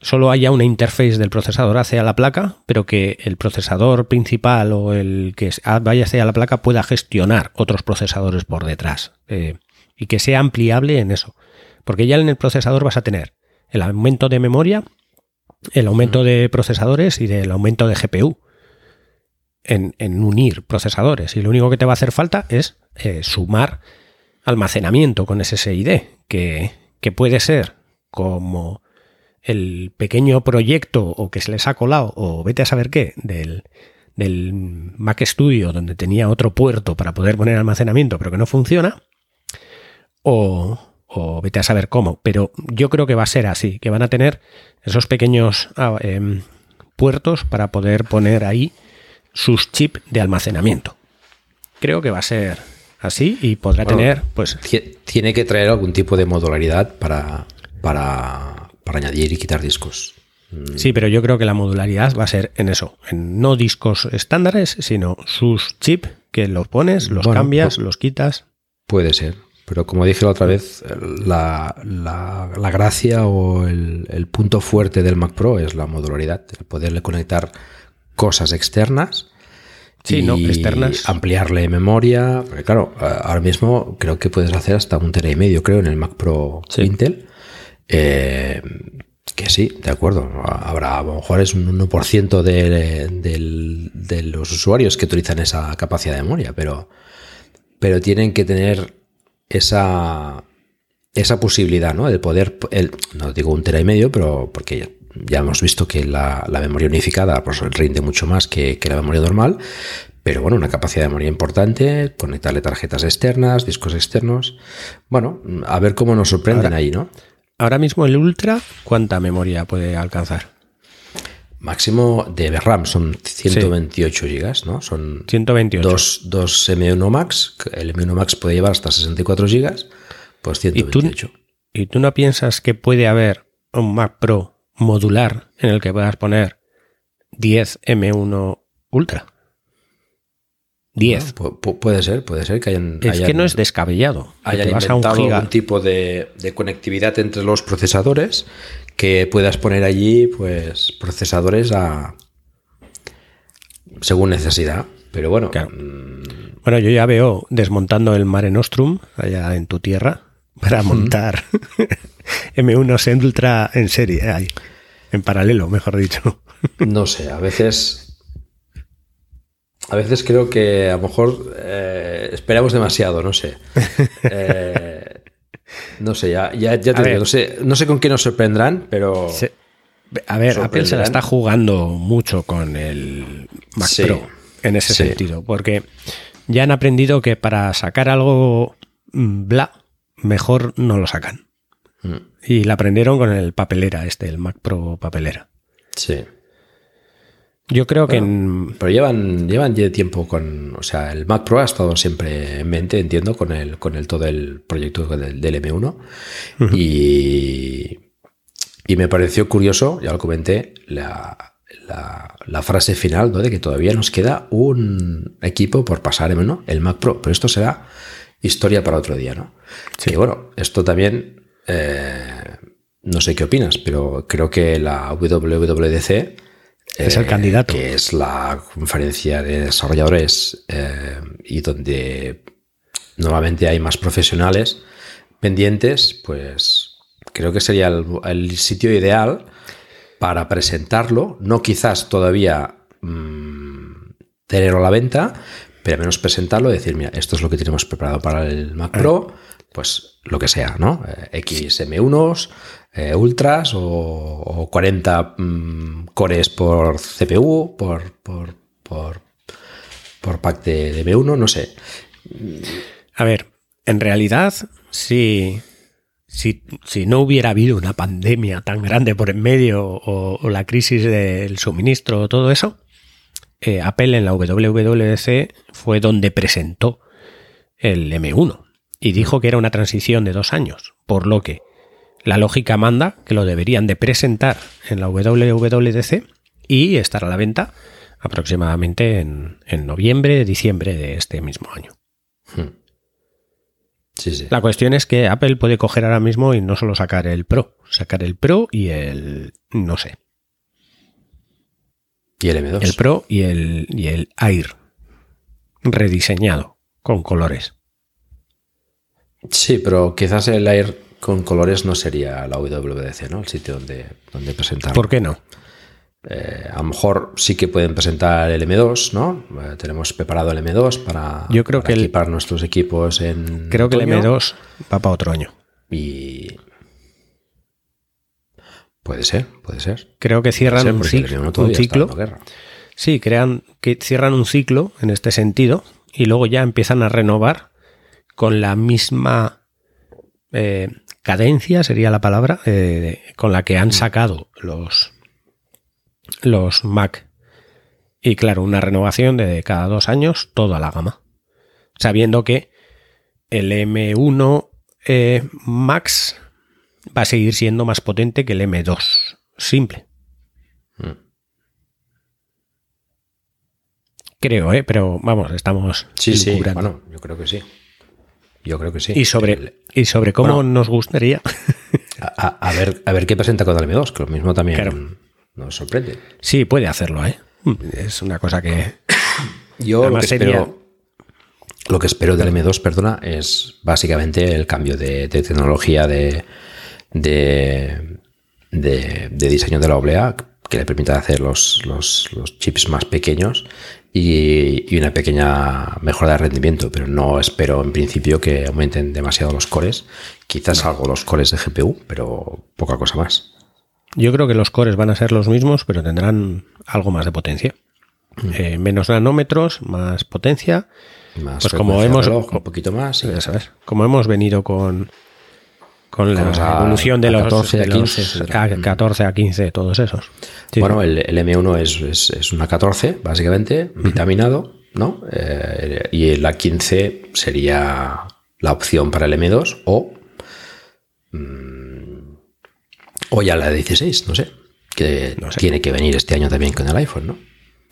solo haya una interface del procesador hacia la placa, pero que el procesador principal o el que vaya hacia la placa pueda gestionar otros procesadores por detrás. Eh, y que sea ampliable en eso. Porque ya en el procesador vas a tener el aumento de memoria, el aumento de procesadores y el aumento de GPU. En, unir procesadores. Y lo único que te va a hacer falta es eh, sumar almacenamiento con SSID, que, que puede ser como el pequeño proyecto o que se les ha colado o vete a saber qué del, del Mac Studio donde tenía otro puerto para poder poner almacenamiento pero que no funciona o, vete a saber cómo, pero yo creo que va a ser así, que van a tener esos pequeños ah, em, puertos para poder poner ahí sus chips de almacenamiento. Creo que va a ser así y podrá tener, pues... Tiene que traer algún tipo de modularidad para, para, para añadir y quitar discos. Mm. Sí, pero yo creo que la modularidad va a ser en eso, en no discos estándares, sino sus chips que los pones, los cambias, los quitas. Puede ser. Pero como dije la otra vez, la, gracia o el, punto fuerte del Mac Pro es la modularidad, el poderle conectar cosas externas. Sí, y no, externas. ampliarle memoria. Porque claro, ahora mismo creo que puedes hacer hasta un tera y medio, creo, en el Mac Pro Intel. Eh, que sí, de acuerdo. Habrá, a lo mejor es un 1% de, de, los usuarios que utilizan esa capacidad de memoria, pero, pero tienen que tener esa, esa posibilidad, ¿no? De poder, el, no digo un tera y medio, pero porque ya, hemos visto que la, memoria unificada pues, rinde mucho más que, la memoria normal, pero bueno, una capacidad de memoria importante, conectarle tarjetas externas, discos externos. Bueno, a ver cómo nos sorprenden ahí, ¿no? Ahora mismo el Ultra, ¿cuánta memoria puede alcanzar? Máximo de RAM son 128 GB, ¿no? Son 128. Dos, dos, M1 Max, el M1 Max puede llevar hasta 64 GB, pues 128. ¿Y tú, no piensas que puede haber un Mac Pro modular en el que puedas poner 10 M1 Ultra? 10. puede ser, puede ser que hayan. Es que no es descabellado. Hayan inventado un tipo de, de, conectividad entre los procesadores que puedas poner allí pues procesadores a según necesidad. Pero bueno. Mm, bueno, yo ya veo desmontando el Mare Nostrum allá en tu tierra para montar M1 Ultra en serie, ahí, en paralelo, mejor dicho. no sé, a veces. A veces creo que a lo mejor eh, esperamos demasiado, no sé. Eh, no sé, ya, ya, te digo, no sé, no sé con qué nos sorprenderán, pero. a ver, Apple se la está jugando mucho con el Mac Pro en ese sentido, porque ya han aprendido que para sacar algo mm, bla, mejor no lo sacan. Mm. Y la aprendieron con el papelera, este, el Mac Pro papelera. Sí. Yo creo que. Pero llevan, llevan ya tiempo con. O sea, el Mac Pro ha estado siempre en mente, entiendo, con el, con el todo el proyecto del, M1. y, y me pareció curioso, ya lo comenté, la, la, frase final, ¿no? De que todavía nos queda un equipo por pasar ¿no? el Mac Pro. Pero esto será historia para otro día, ¿no? Sí. Que bueno, esto también. Eh, no sé qué opinas, pero creo que la WWDC es el candidato. Que es la conferencia de desarrolladores eh, y donde normalmente hay más profesionales pendientes, pues creo que sería el, sitio ideal para presentarlo, no quizás todavía mm, tenerlo a la venta, pero al menos presentarlo y decir, mira, esto es lo que tenemos preparado para el Mac Pro, pues lo que sea, ¿no? XM1s, eh, ultras o, 40 mm, cores por CPU, por, por, por, por pack de, M1, no sé. A ver, en realidad, si, si, no hubiera habido una pandemia tan grande por en medio o, la crisis del suministro o todo eso, eh, Apple en la WWDC fue donde presentó el M1 y dijo que era una transición de dos años, por lo que la lógica manda que lo deberían de presentar en la WWDC y estar a la venta aproximadamente en, noviembre, diciembre de este mismo año. Hmm. La cuestión es que Apple puede coger ahora mismo y no solo sacar el Pro, sacar el Pro y el, no sé. Y el M2. El Pro y el, y el Air, rediseñado, con colores. Sí, pero quizás el Air con colores no sería la WWDC, ¿no? El sitio donde, donde presentar. ¿Por qué no? Eh, a lo mejor sí que pueden presentar el M2, ¿no? Eh, tenemos preparado el M2 para, Yo creo que equipar nuestros equipos en. Creo que el M2 va para otro año. Y. Puede ser, puede ser. Creo que cierran un, ciclo. Sí, crean que cierran un ciclo en este sentido y luego ya empiezan a renovar con la misma eh, cadencia sería la palabra, eh, con la que han sacado los, los Mac. Y claro, una renovación de cada dos años, toda la gama. Sabiendo que el M1 eh, Max va a seguir siendo más potente que el M2 simple. Mm. Creo, ¿eh? Pero vamos, estamos. Sí, sí, bueno, yo creo que sí. Yo creo que sí. Y sobre, y sobre cómo nos gustaría. A, ver, a ver qué presenta con el M2, que lo mismo también nos sorprende. Sí, puede hacerlo, ¿eh? Es una cosa que. Yo lo que, espero, lo que espero del M2, perdona, es básicamente el cambio de, tecnología de, de, de, diseño de la oblea que le permita hacer los, los, los chips más pequeños y, una pequeña mejora de rendimiento, pero no espero en principio que aumenten demasiado los cores. Quizás algo los cores de GPU, pero poca cosa más. Yo creo que los cores van a ser los mismos, pero tendrán algo más de potencia. Mm. Eh, menos nanómetros, más potencia. Más pues como hemos un poquito más, Como hemos venido con con la evolución de los 14 a 15, 14 a 15 todos esos. bueno, el, M1 es, una 14, básicamente, vitaminado, ¿no? Eh, y la 15 sería la opción para el M2 o, mm, o ya la 16, no sé, que tiene que venir este año también con el iPhone, ¿no?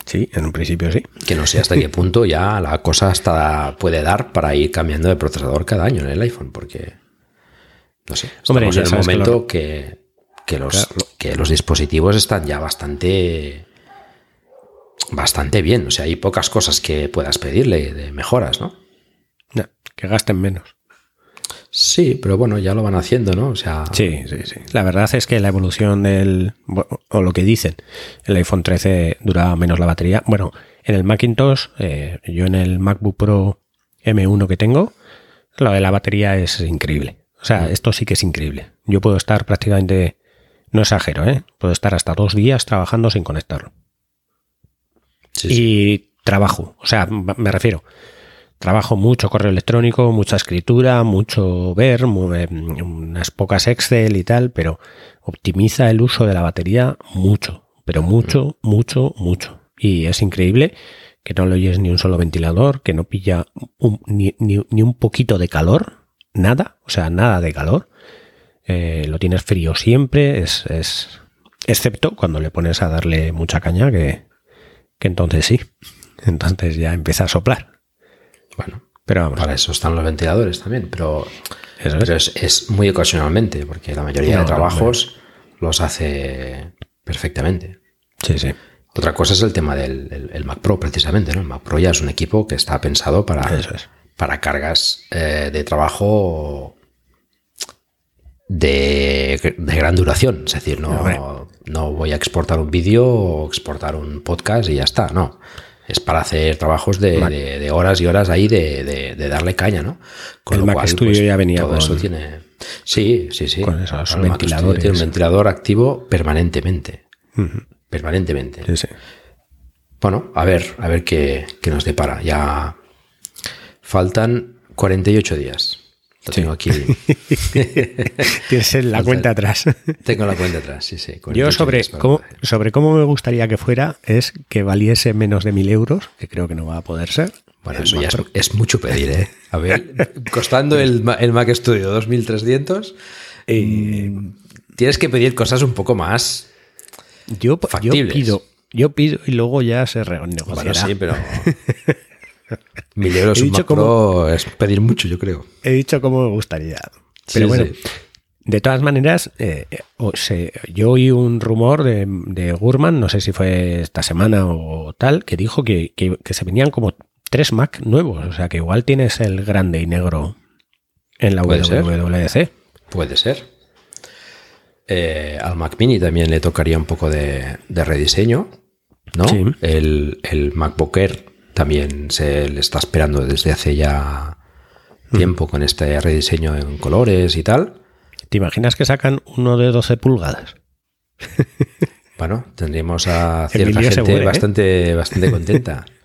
Sí, en un principio sí. Que no sé hasta qué punto ya la cosa hasta puede dar para ir cambiando de procesador cada año en el iPhone, porque no sé, estamos en el momento que, los, que los dispositivos están ya bastante bastante bien. O sea, hay pocas cosas que puedas pedirle de mejoras, ¿no? que gasten menos. Sí, pero bueno, ya lo van haciendo, ¿no? O sea. Sí, sí, sí. La verdad es que la evolución del. o lo que dicen, el iPhone 13 duraba menos la batería. Bueno, en el Macintosh, eh, yo en el MacBook Pro M1 que tengo, lo de la batería es increíble. O sea, esto sí que es increíble. Yo puedo estar prácticamente, no exagero, ¿eh? puedo estar hasta dos días trabajando sin conectarlo. y trabajo, o sea, me refiero, trabajo mucho correo electrónico, mucha escritura, mucho ver, eh, unas pocas Excel y tal, pero optimiza el uso de la batería mucho, pero mucho, mucho, mucho. Y es increíble que no le oyes ni un solo ventilador, que no pilla ni, ni un poquito de calor nada, o sea, nada de calor. Eh, lo tienes frío siempre, es, es, excepto cuando le pones a darle mucha caña, que, que entonces sí, entonces ya empieza a soplar. Bueno, pero vamos. Para eso están los ventiladores también, pero, es. muy ocasionalmente, porque la mayoría de trabajos los hace perfectamente. Sí, sí. Otra cosa es el tema del Mac Pro, precisamente, ¿no? El Mac Pro ya es un equipo que está pensado para, eso es para cargas eh, de trabajo de, gran duración. Es decir, no, no voy a exportar un vídeo o exportar un podcast y ya está, no. es para hacer trabajos de, horas y horas ahí de, darle caña, ¿no? Con el Mac Studio pues, ya venía todo eso tiene. Sí, sí, sí. Con esos ventiladores. Tiene un ventilador activo permanentemente. Permanentemente. Sí, sí. Bueno, a ver, a ver qué, qué nos depara. Ya faltan 48 días. Lo tengo aquí. Tienes la cuenta atrás. Tengo la cuenta atrás, sí, sí. Yo sobre cómo, sobre cómo me gustaría que fuera es que valiese menos de mil euros, que creo que no va a poder ser. Bueno, eso ya es, mucho pedir, ¿eh? A ver, costando el, el Mac Studio 2300, mm, tienes que pedir cosas un poco más yo, factibles. Yo pido, yo pido y luego ya se renegociará. Bueno, sí, pero... Mil euros un Mac es pedir mucho, yo creo. He dicho como me gustaría. Pero bueno, de todas maneras, eh, yo oí un rumor de, Gurman, no sé si fue esta semana o tal, que dijo que, se venían como tres Mac nuevos. O sea que igual tienes el grande y negro en la WWDC. Puede ser. Eh, al Mac Mini también le tocaría un poco de, rediseño, ¿no? El, el MacBook Air también se le está esperando desde hace ya tiempo con este rediseño en colores y tal. ¿Te imaginas que sacan uno de 12 pulgadas? Bueno, tendríamos a cierta gente ¿eh? bastante, bastante contenta.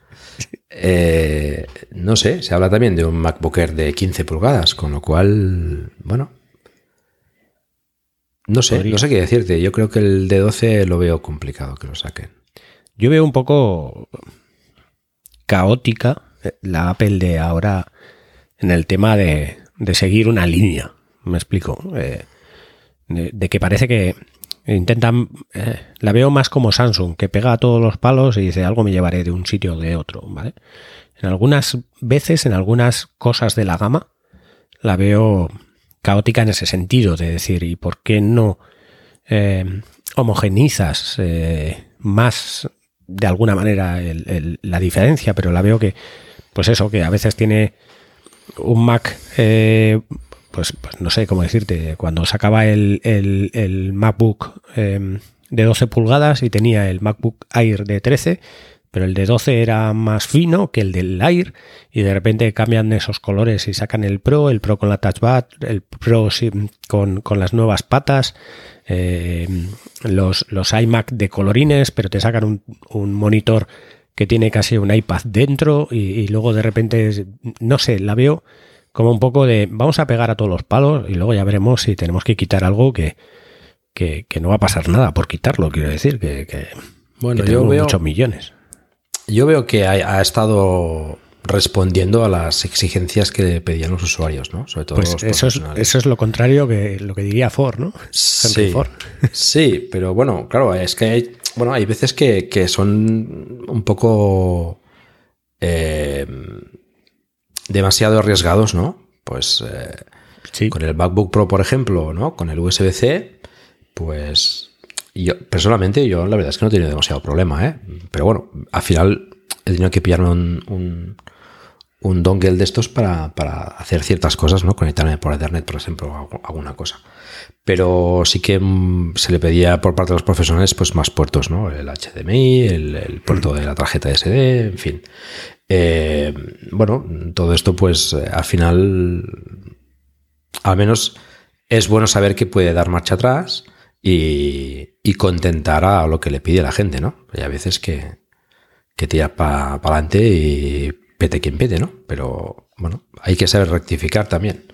Eh, no sé, se habla también de un MacBook Air de 15 pulgadas, con lo cual, bueno, no sé, no sé qué decirte. Yo creo que el de 12 lo veo complicado que lo saquen. Yo veo un poco caótica eh, la Apple de ahora en el tema de, seguir una línea. Me explico. Eh, de, que parece que intentan. Eh, la veo más como Samsung, que pega a todos los palos y dice algo me llevaré de un sitio o de otro. ¿vale? En algunas veces, en algunas cosas de la gama, la veo caótica en ese sentido, de decir, ¿y por qué no homogenizas más de alguna manera la diferencia, pero la veo que, pues eso, que a veces tiene un Mac, eh, pues, pues, no sé cómo decirte, cuando sacaba el, el, MacBook em, de 12 pulgadas y tenía el MacBook Air de 13, pero el de 12 era más fino que el del Air y de repente cambian esos colores y sacan el Pro, el Pro con la Touch Bar, el Pro con, con las nuevas patas, eh, los, los iMac de colorines, pero te sacan un, monitor que tiene casi un iPad dentro y, luego de repente, no sé, la veo como un poco de vamos a pegar a todos los palos y luego ya veremos si tenemos que quitar algo que, que, no va a pasar nada por quitarlo, quiero decir, que, bueno, yo veo muchos millones. Yo veo que ha estado respondiendo a las exigencias que pedían los usuarios, ¿no? Sobre todo pues los eso es, eso es lo contrario que lo que diría Ford, ¿no? Sí, sí, pero bueno, claro, es que hay, bueno, hay veces que, son un poco eh, demasiado arriesgados, ¿no? Pues eh, con el MacBook Pro, por ejemplo, ¿no? Con el USB-C, pues yo personalmente yo la verdad es que no he tenido demasiado problema, ¿eh? Pero bueno, al final he tenido que pillarme un, un dongle de estos para, hacer ciertas cosas, ¿no? Conectarme por Ethernet, por ejemplo, alguna cosa. Pero sí que mm, se le pedía por parte de los profesionales pues más puertos, ¿no? El HDMI, el, puerto de la tarjeta SD, en fin. Eh, bueno, todo esto pues eh, al final al menos es bueno saber que puede dar marcha atrás y, contentar a lo que le pide la gente, ¿no? Hay a veces que, que tira para adelante y pete quien pete, ¿no? Pero bueno, hay que saber rectificar también.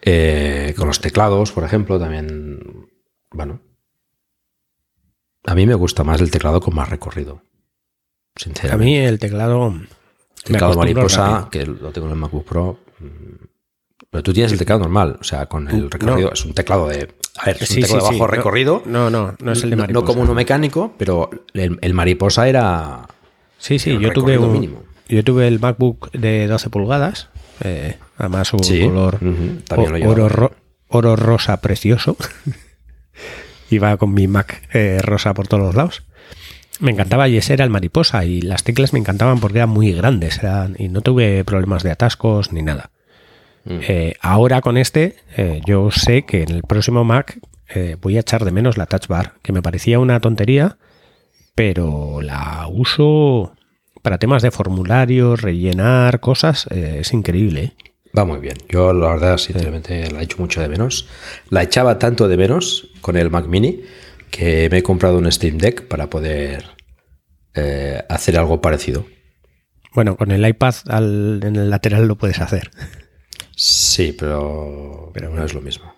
Eh, con los teclados, por ejemplo, también, bueno, a mí me gusta más el teclado con más recorrido. Sinceramente. A mí el teclado... teclado mariposa, que lo tengo en el MacBook Pro. Pero tú tienes el teclado normal, o sea, con el recorrido. Es un teclado de. A ver, es un teclado de bajo recorrido. No, no, no es el de mariposa. No, como uno mecánico, pero el, mariposa era. Sí, sí, yo tuve un. Mínimo. Yo tuve el MacBook de 12 pulgadas, eh, además un color oro, rosa precioso. Iba con mi Mac eh, rosa por todos los lados. Me encantaba y ese era el mariposa y las teclas me encantaban porque eran muy grandes y no tuve problemas de atascos ni nada. Mm. Eh, ahora con este yo sé que en el próximo Mac voy a echar de menos la Touch Bar, que me parecía una tontería, pero la uso para temas de formularios, rellenar cosas, eh, es increíble. ¿eh? Va muy bien. Yo la verdad, sinceramente, la he hecho mucho de menos. La echaba tanto de menos con el Mac Mini que me he comprado un Steam Deck para poder eh, hacer algo parecido. Bueno, con el iPad en el lateral lo puedes hacer. Sí, pero, pero no es lo mismo.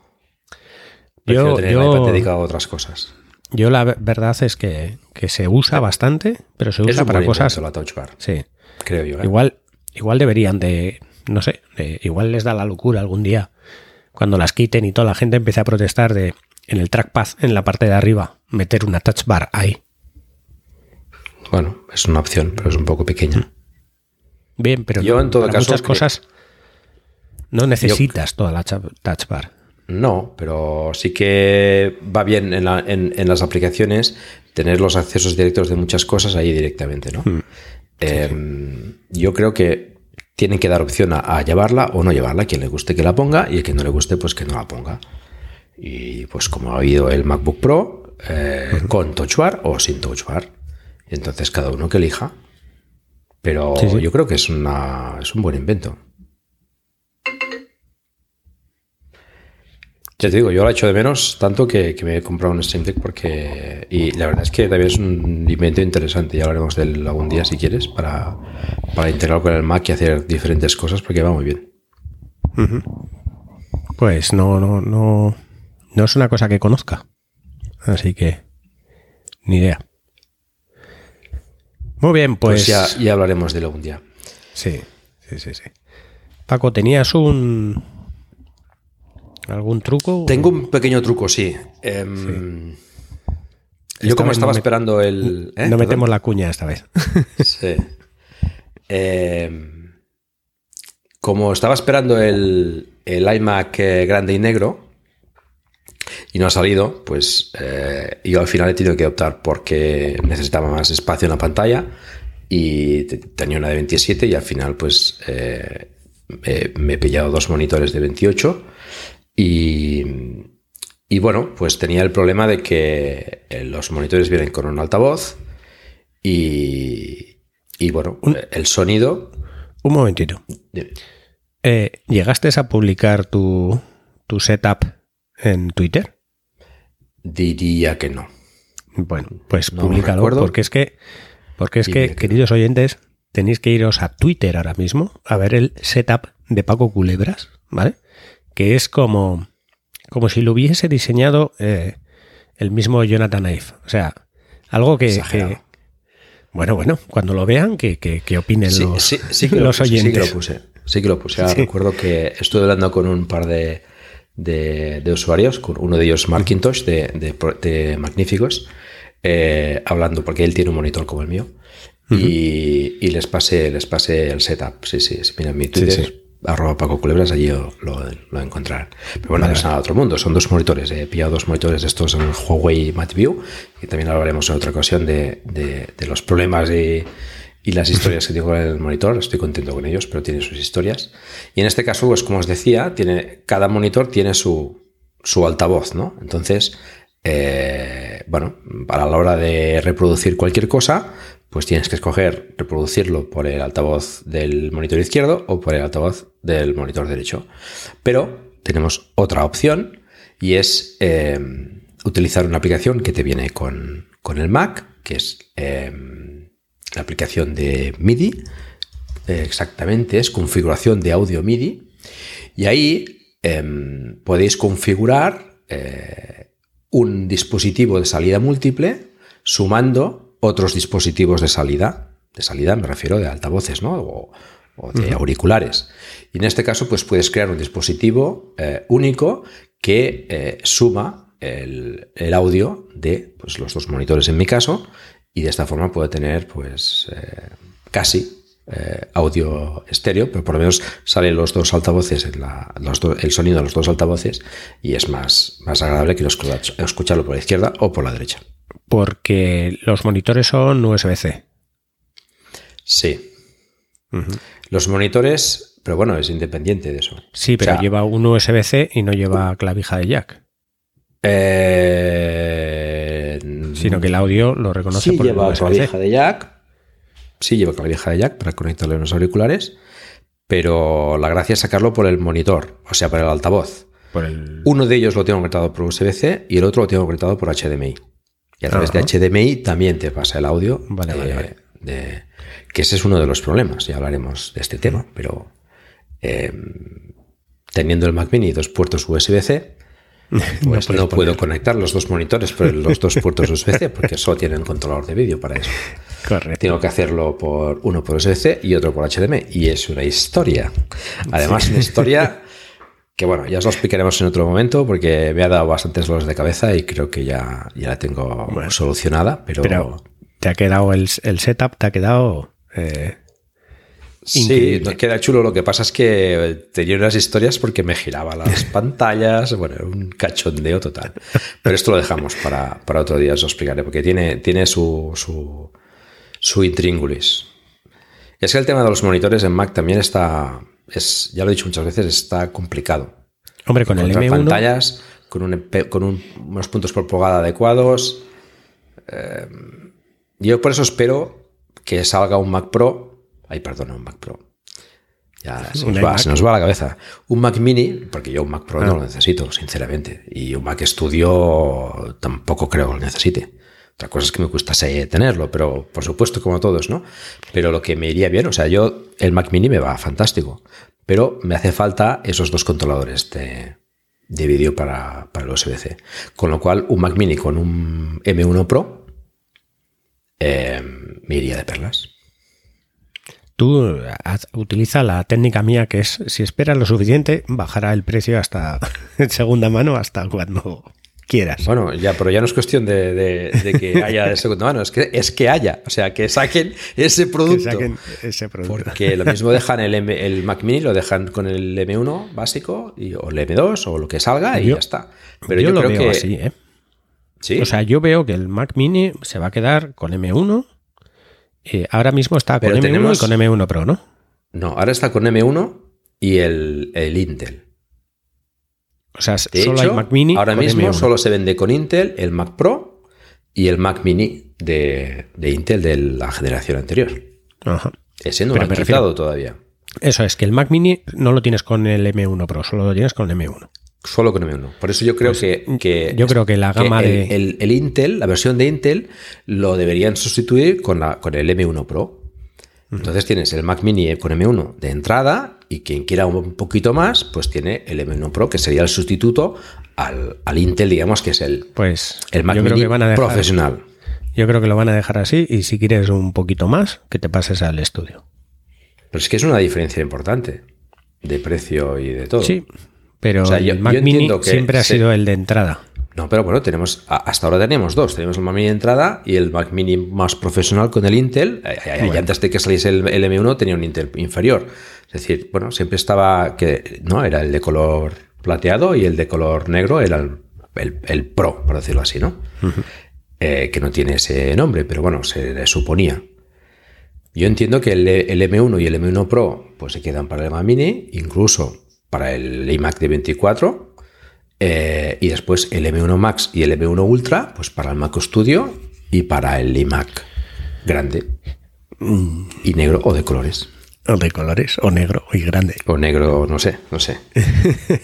yo, tener el iPad dedicado a otras cosas. Yo la verdad es que, se usa bastante, pero se usa para cosas. La touch bar, sí. Creo yo. ¿eh? Igual, igual deberían de, no sé, igual les da la locura algún día cuando las quiten y toda la gente empiece a protestar de en el trackpad, en la parte de arriba, meter una touch bar ahí. Bueno, es una opción, pero es un poco pequeña. Bien, pero yo en todo para caso muchas cosas no necesitas toda la touch bar. No, pero sí que va bien en, las aplicaciones tener los accesos directos de muchas cosas ahí directamente, ¿no? Hmm. Em, yo creo que tienen que dar opción a, llevarla o no llevarla, quien le guste que la ponga y el que no le guste pues que no la ponga. Y pues como ha habido el MacBook Pro eh, con Touch Bar o sin Touch Bar. Entonces cada uno que elija. Pero yo creo que es, una, es un buen invento. Ya te digo, yo lo he hecho de menos tanto que, me he comprado un Stream Deck porque... Y la verdad es que también es un invento interesante, ya hablaremos de él algún día si quieres, para, para integrarlo con el Mac y hacer diferentes cosas porque va muy bien. Pues no, no, no, no es una cosa que conozca. Así que ni idea. Muy bien, pues... pues ya, ya hablaremos de él algún día. Sí, sí, sí, sí. Paco, tenías un ¿Algún truco? Tengo un pequeño truco, sí. Em, yo como estaba esperando el... ¿eh? No metemos la cuña esta vez. sí. Em, como estaba esperando el, iMac eh, grande y negro y no ha salido, pues eh, yo al final he tenido que optar porque necesitaba más espacio en la pantalla y tenía una de 27 y al final pues me he pillado dos monitores de 28 y, bueno, pues tenía el problema de que eh, los monitores vienen con un altavoz y, y bueno, el sonido... Un momentito. Eh, ¿Llegaste a publicar tu, tu setup en Twitter? Diría que no. Bueno, pues no públicalo porque es que, porque es que, queridos oyentes, tenéis que iros a Twitter ahora mismo a ver el setup de Paco Culebras, ¿vale? Que es como, como si lo hubiese diseñado eh, el mismo Jonathan Ive. O sea, algo que, bueno, bueno, cuando lo vean, que, que, opinen los, sí, que los oyentes. Sí que lo puse. Sí que lo puse. recuerdo que estuve hablando con un par de, de, usuarios, con uno de ellos Markintosh de, de, Magníficos, eh, hablando, porque él tiene un monitor como el mío. y, y, les pasé, les pasé el setup. Sí, sí, mira mi Twitter arroba Paco Culebras, allí lo, lo, encontrarán. Pero bueno, no es nada otro mundo, son dos monitores. He pillado dos monitores de estos en Huawei MatView, y también hablaremos en otra ocasión de, de, los problemas y, y, las historias que tengo con el monitor. Estoy contento con ellos, pero tiene sus historias. Y en este caso, pues como os decía, tiene, cada monitor tiene su, su altavoz, ¿no? Entonces, eh, bueno, para la hora de reproducir cualquier cosa, pues tienes que escoger reproducirlo por el altavoz del monitor izquierdo o por el altavoz del monitor derecho. Pero tenemos otra opción y es em, utilizar una aplicación que te viene con, el Mac, que es em, la aplicación de MIDI. exactamente, es configuración de audio MIDI. Y ahí em, podéis configurar eh, un dispositivo de salida múltiple sumando otros dispositivos de salida, de salida me refiero de altavoces, ¿no? O, de auriculares. Y en este caso, pues puedes crear un dispositivo eh, único que eh, suma el, audio de pues, los dos monitores en mi caso, y de esta forma puedo tener pues eh, casi audio estéreo, pero por lo menos salen los dos altavoces, en la, el sonido de los dos altavoces, y es más, más agradable que escucharlo por la izquierda o por la derecha porque los monitores son USB-C. Sí. Los monitores, pero bueno, es independiente de eso. Sí, pero lleva un USB-C y no lleva clavija de jack. Eh, Sino que el audio lo reconoce sí, lleva clavija de jack. sí lleva vieja de jack para conectarle unos auriculares, pero la gracia es sacarlo por el monitor, o sea, por el altavoz. Uno de ellos lo tengo conectado por USB-C y el otro lo tengo conectado por HDMI. Y a través de HDMI también te pasa el audio. Vale, de, que ese es uno de los problemas, ya hablaremos de este tema, pero eh, teniendo el Mac Mini y dos puertos USB-C, pues no, puedo conectar los dos monitores por los dos puertos USB-C porque solo tienen controlador de vídeo para eso. Correcto. Tengo que hacerlo por uno por USB-C y otro por HDMI y es una historia. Además, una historia que bueno, ya os lo explicaremos en otro momento porque me ha dado bastantes dolores de cabeza y creo que ya, ya la tengo solucionada, pero... te ha quedado el, setup, te ha quedado... Eh, Sí, nos queda chulo. Lo que pasa es que tenía unas historias porque me giraba las pantallas. Bueno, un cachondeo total. Pero esto lo dejamos para, otro día, os lo explicaré, porque tiene, tiene su, su, su intríngulis. Es que el tema de los monitores en Mac también está, es, ya lo he dicho muchas veces, está complicado. Hombre, con el M1... pantallas, con, con unos puntos por pulgada adecuados. Eh, yo por eso espero que salga un Mac Pro Ay, perdona, un Mac Pro. Ya se nos, va, la cabeza. Un Mac Mini, porque yo un Mac Pro no lo necesito, sinceramente. Y un Mac Studio tampoco creo que lo necesite. Otra cosa es que me gustase tenerlo, pero por supuesto, como todos, ¿no? Pero lo que me iría bien, o sea, yo, el Mac Mini me va fantástico, pero me hace falta esos dos controladores de, vídeo para, para el USB-C. Con lo cual, un Mac Mini con un M1 Pro eh, me iría de perlas tú utiliza la técnica mía que es, si esperas lo suficiente, bajará el precio hasta en segunda mano hasta cuando quieras. Bueno, ya, pero ya no es cuestión de, que haya de segunda mano, es que, es que haya, o sea, que saquen ese producto. ese producto. Porque lo mismo dejan el, el Mac Mini, lo dejan con el M1 básico y, o el M2 o lo que salga y ya está. Pero yo, creo que... así, ¿eh? ¿Sí? O sea, yo veo que el Mac Mini se va a quedar con M1 eh, ahora mismo está con M1 y con M1 Pro, ¿no? No, ahora está con M1 y el, Intel. O sea, solo hay Mac Mini. Ahora mismo solo se vende con Intel el Mac Pro y el Mac Mini de, Intel de la generación anterior. Ajá. Ese no lo han quitado todavía. Eso es que el Mac Mini no lo tienes con el M1 Pro, solo lo tienes con el M1. Solo con M1. Por eso yo creo pues, que, Yo creo que la gama el, de. El, Intel, la versión de Intel, lo deberían sustituir con, la, con el M1 Pro. Entonces tienes el Mac Mini con M1 de entrada y quien quiera un poquito más, pues tiene el M1 Pro, que sería el sustituto al, Intel, digamos, que es el, pues el Mac Mini profesional. Yo creo que lo van a dejar así y si quieres un poquito más, que te pases al estudio. Pero es que es una diferencia importante de precio y de todo. Sí, pero el Mac Mini siempre ha sido el de entrada. No, pero bueno, tenemos hasta ahora tenemos dos. Tenemos el Mac Mini de entrada y el Mac Mini más profesional con el Intel. Y antes de que saliese el, M1 tenía un Intel inferior. Es decir, bueno, siempre estaba que no era el de color plateado y el de color negro era el, Pro, por decirlo así, ¿no? Eh, que no tiene ese nombre, pero bueno, se le suponía. Yo entiendo que el, el, M1 y el M1 Pro pues se quedan para el Mac Mini, incluso para el iMac de 24 eh, y después el M1 Max y el M1 Ultra pues para el Mac Studio y para el iMac grande y negro o de colores. O de colores, o negro y grande. O negro, no sé, no sé.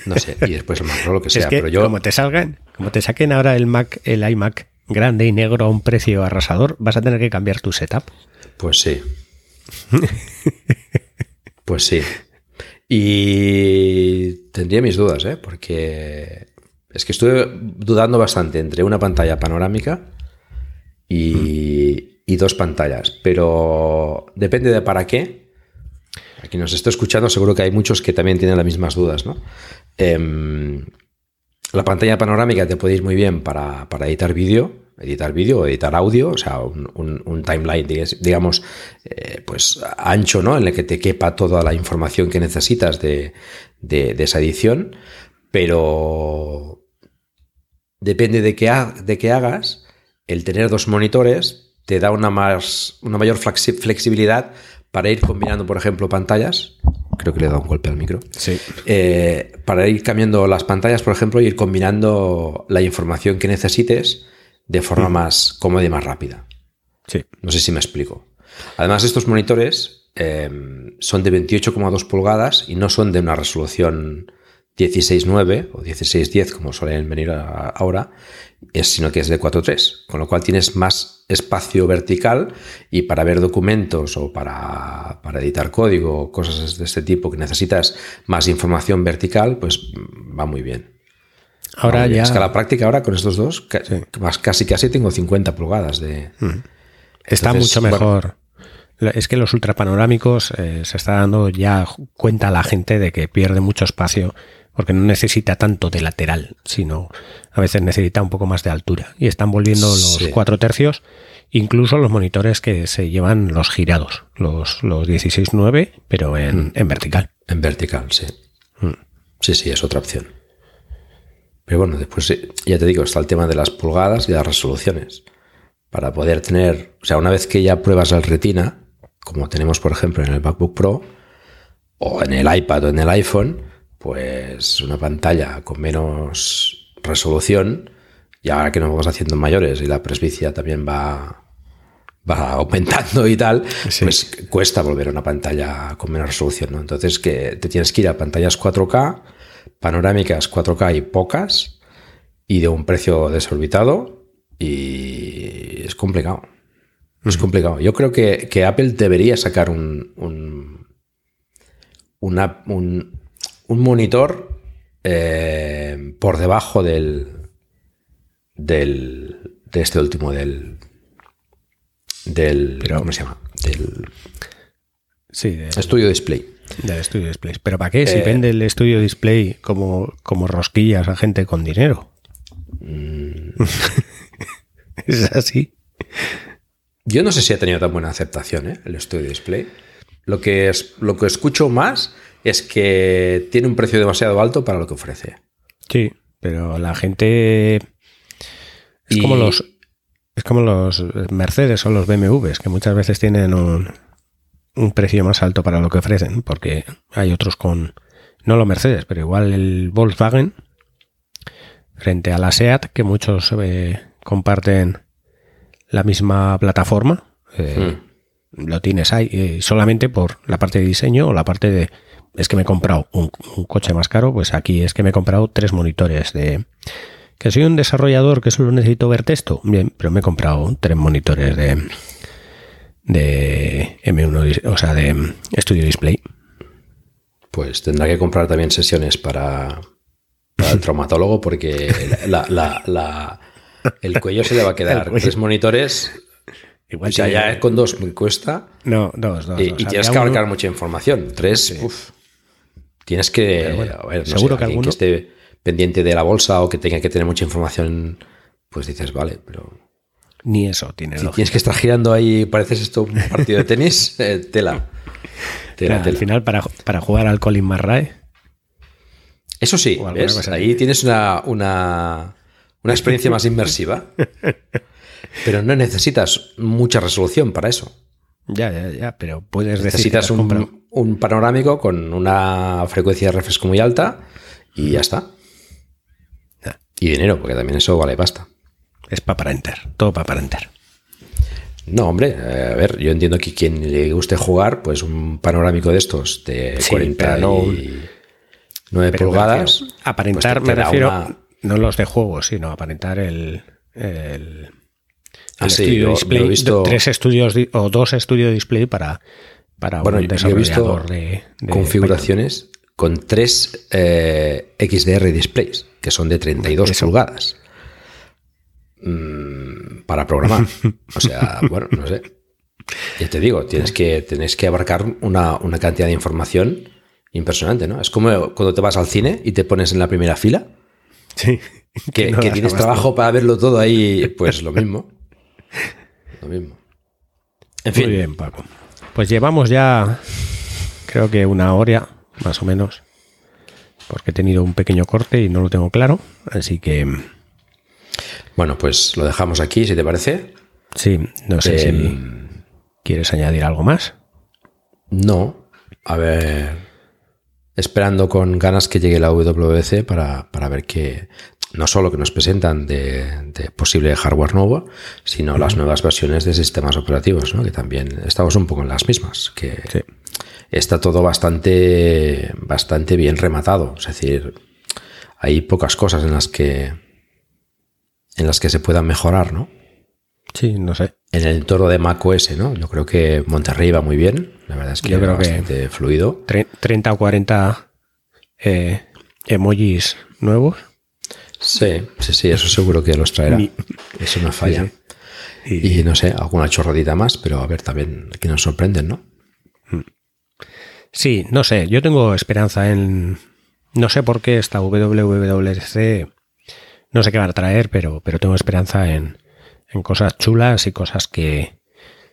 No sé. Y después el Mac lo que sea. pero yo... como te salgan, como te saquen ahora el Mac, el iMac grande y negro a un precio arrasador, vas a tener que cambiar tu setup. Pues sí. pues sí. Y tendría mis dudas, ¿eh? porque es que estuve dudando bastante entre una pantalla panorámica y, dos pantallas, pero depende de para qué. Aquí nos está escuchando, seguro que hay muchos que también tienen las mismas dudas. ¿no? Em, la pantalla panorámica te puede ir muy bien para, para editar vídeo, editar vídeo o editar audio, o sea, un, timeline, digamos, eh, pues ancho, ¿no? En el que te quepa toda la información que necesitas de, esa edición, pero depende de qué, de qué hagas, el tener dos monitores te da una, más, una mayor flexibilidad para ir combinando, por ejemplo, pantallas. Creo que le he dado un golpe al micro. Sí. Eh, para ir cambiando las pantallas, por ejemplo, y ir combinando la información que necesites de forma más cómoda y más rápida. Sí. No sé si me explico. Además, estos monitores eh, son de 28,2 pulgadas y no son de una resolución 16.9 o 16.10 como suelen venir ahora, es, sino que es de 4.3, con lo cual tienes más espacio vertical y para ver documentos o para, editar código o cosas de este tipo que necesitas más información vertical, pues va muy bien. Ahora ya... escala práctica ahora con estos dos, más, casi casi tengo 50 pulgadas de... Está mucho mejor. Es que los ultrapanorámicos eh, se está dando ya cuenta a la gente de que pierde mucho espacio porque no necesita tanto de lateral, sino a veces necesita un poco más de altura. Y están volviendo los cuatro tercios, incluso los monitores que se llevan los girados, los, los 16.9, pero en, mm. en, vertical. En vertical, sí. Mm. Sí, sí, es otra opción. Pero bueno, después ya te digo, está el tema de las pulgadas y las resoluciones. Para poder tener, o sea, una vez que ya pruebas el retina, como tenemos por ejemplo en el MacBook Pro, o en el iPad o en el iPhone, pues una pantalla con menos resolución y ahora que nos vamos haciendo mayores y la presbicia también va, va aumentando y tal, pues cuesta volver a una pantalla con menos resolución, ¿no? Entonces que te tienes que ir a pantallas 4K, panorámicas 4K y pocas, y de un precio desorbitado, y es complicado. Es complicado. Yo creo que, Apple debería sacar un, un, una, un, un monitor eh, por debajo del, del de este último del del ¿cómo se llama? del sí, estudio display del estudio display pero para qué si eh, vende el estudio display como como rosquillas a gente con dinero mm. es así yo no sé si ha tenido tan buena aceptación ¿eh? el estudio display lo que es lo que escucho más es que tiene un precio demasiado alto para lo que ofrece. Sí, pero la gente es como los es como los Mercedes o los BMWs que muchas veces tienen un, un precio más alto para lo que ofrecen, porque hay otros con no los Mercedes, pero igual el Volkswagen frente a la SEAT que muchos eh, comparten la misma plataforma. Eh, hmm. Lo tienes ahí eh, solamente por la parte de diseño o la parte de es que me he comprado un, coche más caro, pues aquí es que me he comprado tres monitores de... Que soy un desarrollador que solo necesito ver texto, bien, pero me he comprado tres monitores de, de M1, o sea, de Studio Display. Pues tendrá que comprar también sesiones para, el traumatólogo porque el cuello se le va a quedar. Tres monitores Igual o sea, ya con dos me cuesta. No, dos, dos. Y, tienes que abarcar mucha información. Tres, Tienes que, seguro que alguno esté pendiente de la bolsa o que tenga que tener mucha información, pues dices, vale, pero ni eso tiene. Si tienes que estar girando ahí, pareces esto un partido de tenis, eh, tela. tela, Al final, para, para, jugar al Colin McRae. Eso sí, ¿ves? ahí tienes una, una, una experiencia más inmersiva. Pero no necesitas mucha resolución para eso. Ya, ya, ya, pero puedes Necesitas un, un, panorámico con una frecuencia de refresco muy alta y ya está. Y dinero, porque también eso vale pasta. Es para aparentar, todo para aparentar. No, hombre, a ver, yo entiendo que quien le guste jugar, pues un panorámico de estos de 49 pulgadas. aparentar, pues me refiero, no los de juego, sino aparentar el, el Ah, estudio display, visto... tres estudios o dos estudios display para, para bueno, un desarrollador de, configuraciones con tres eh, XDR displays, que son de 32 pulgadas. Mm, para programar. O sea, bueno, no sé. Ya te digo, tienes que, tienes que abarcar una, una, cantidad de información impresionante, ¿no? Es como cuando te vas al cine y te pones en la primera fila. Sí. Que, que tienes trabajo para verlo todo ahí, pues lo mismo. Lo mismo. En fin. Muy bien, Paco. Pues llevamos ya, creo que una hora, más o menos, porque he tenido un pequeño corte y no lo tengo claro. Así que. Bueno, pues lo dejamos aquí, si te parece. Sí, no sé si em, quieres añadir algo más. No. A ver. Esperando con ganas que llegue la WWC para, para ver qué. no solo que nos presentan de, posible hardware nuevo, sino las nuevas versiones de sistemas operativos, ¿no? que también estamos un poco en las mismas, que está todo bastante, bastante bien rematado. Es decir, hay pocas cosas en las que en las que se puedan mejorar, ¿no? Sí, no sé. En el entorno de macOS, ¿no? Yo creo que Monterrey va muy bien. La verdad es que Yo creo bastante fluido. 30 o 40 eh, emojis nuevos. Sí, sí, sí, eso seguro que los traerá. Es una falla. Y, no sé, alguna chorradita más, pero a ver también que nos sorprenden, ¿no? Mm. Sí, no sé, yo tengo esperanza en... No sé por qué esta WWDC no sé qué va a traer, pero, pero tengo esperanza en, en cosas chulas y cosas que,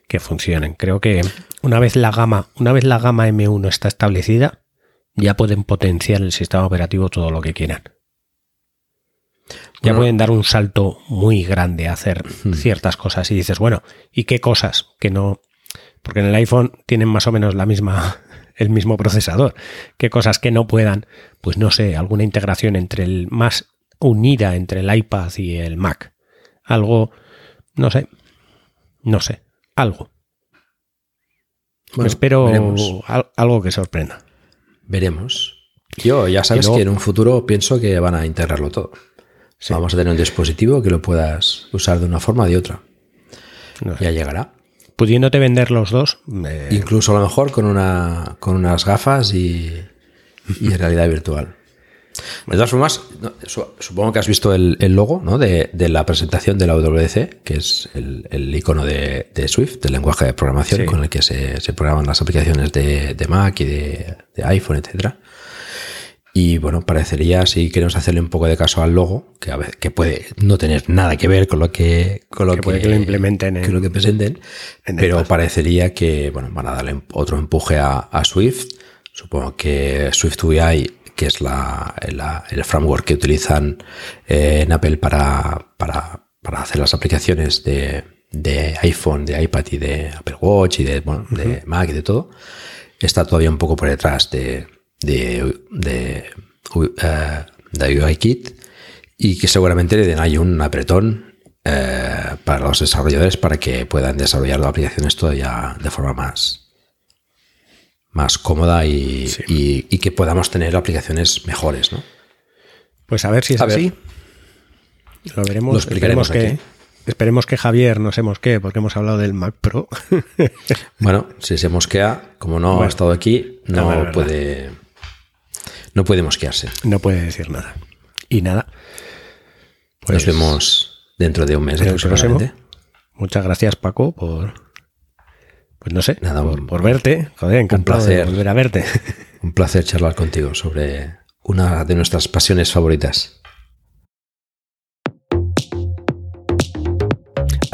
que funcionen. Creo que una vez la gama, una vez la gama M1 está establecida, ya pueden potenciar el sistema operativo todo lo que quieran. Ya pueden dar un salto muy grande a hacer ciertas cosas y dices, bueno, ¿y qué cosas? Que no. Porque en el iPhone tienen más o menos la misma, el mismo procesador. ¿Qué cosas que no puedan? Pues no sé, alguna integración entre el más unida entre el iPad y el Mac. Algo, no sé, no sé, algo. Espero algo que sorprenda. Veremos. Yo ya sabes que en un futuro pienso que van a integrarlo todo. Vamos a tener un dispositivo que lo puedas usar de una forma o de otra. Ya llegará. Pudiéndote vender los dos. Eh, Incluso a lo mejor con, una, con unas gafas y, y realidad virtual. De todas formas, supongo que has visto el, logo de, la presentación de la WDC, que es el, icono de, Swift, del lenguaje de programación con el que se, programan las aplicaciones de, Mac y de, iPhone, etcétera. Y bueno, parecería, si queremos hacerle un poco de caso al logo, que, a que puede no tener nada que ver con lo que, con lo que, lo implementen, lo que presenten, pero parecería que bueno, van a darle otro empuje a, a Swift. Supongo que Swift UI que es la, el framework que utilizan eh, en Apple para, para, para, hacer las aplicaciones de, de, iPhone, de iPad y de Apple Watch y de, de Mac y de todo, está todavía un poco por detrás de, de, de, uh, UIKit y que seguramente le den ahí un apretón eh, para los desarrolladores para que puedan desarrollar las aplicaciones todavía de forma más, más cómoda y, que podamos tener aplicaciones mejores, ¿no? Pues a ver si es así. Lo veremos. Lo esperemos que, esperemos que Javier no se mosquee porque hemos hablado del Mac Pro. bueno, si se mosquea, como no ha estado aquí, no, puede no puede mosquearse. No puede decir nada. Y nada. Pues Nos vemos dentro de un mes Muchas gracias, Paco, por pues no sé, nada, por, verte. Joder, encantado un placer, de volver a verte. Un placer charlar contigo sobre una de nuestras pasiones favoritas.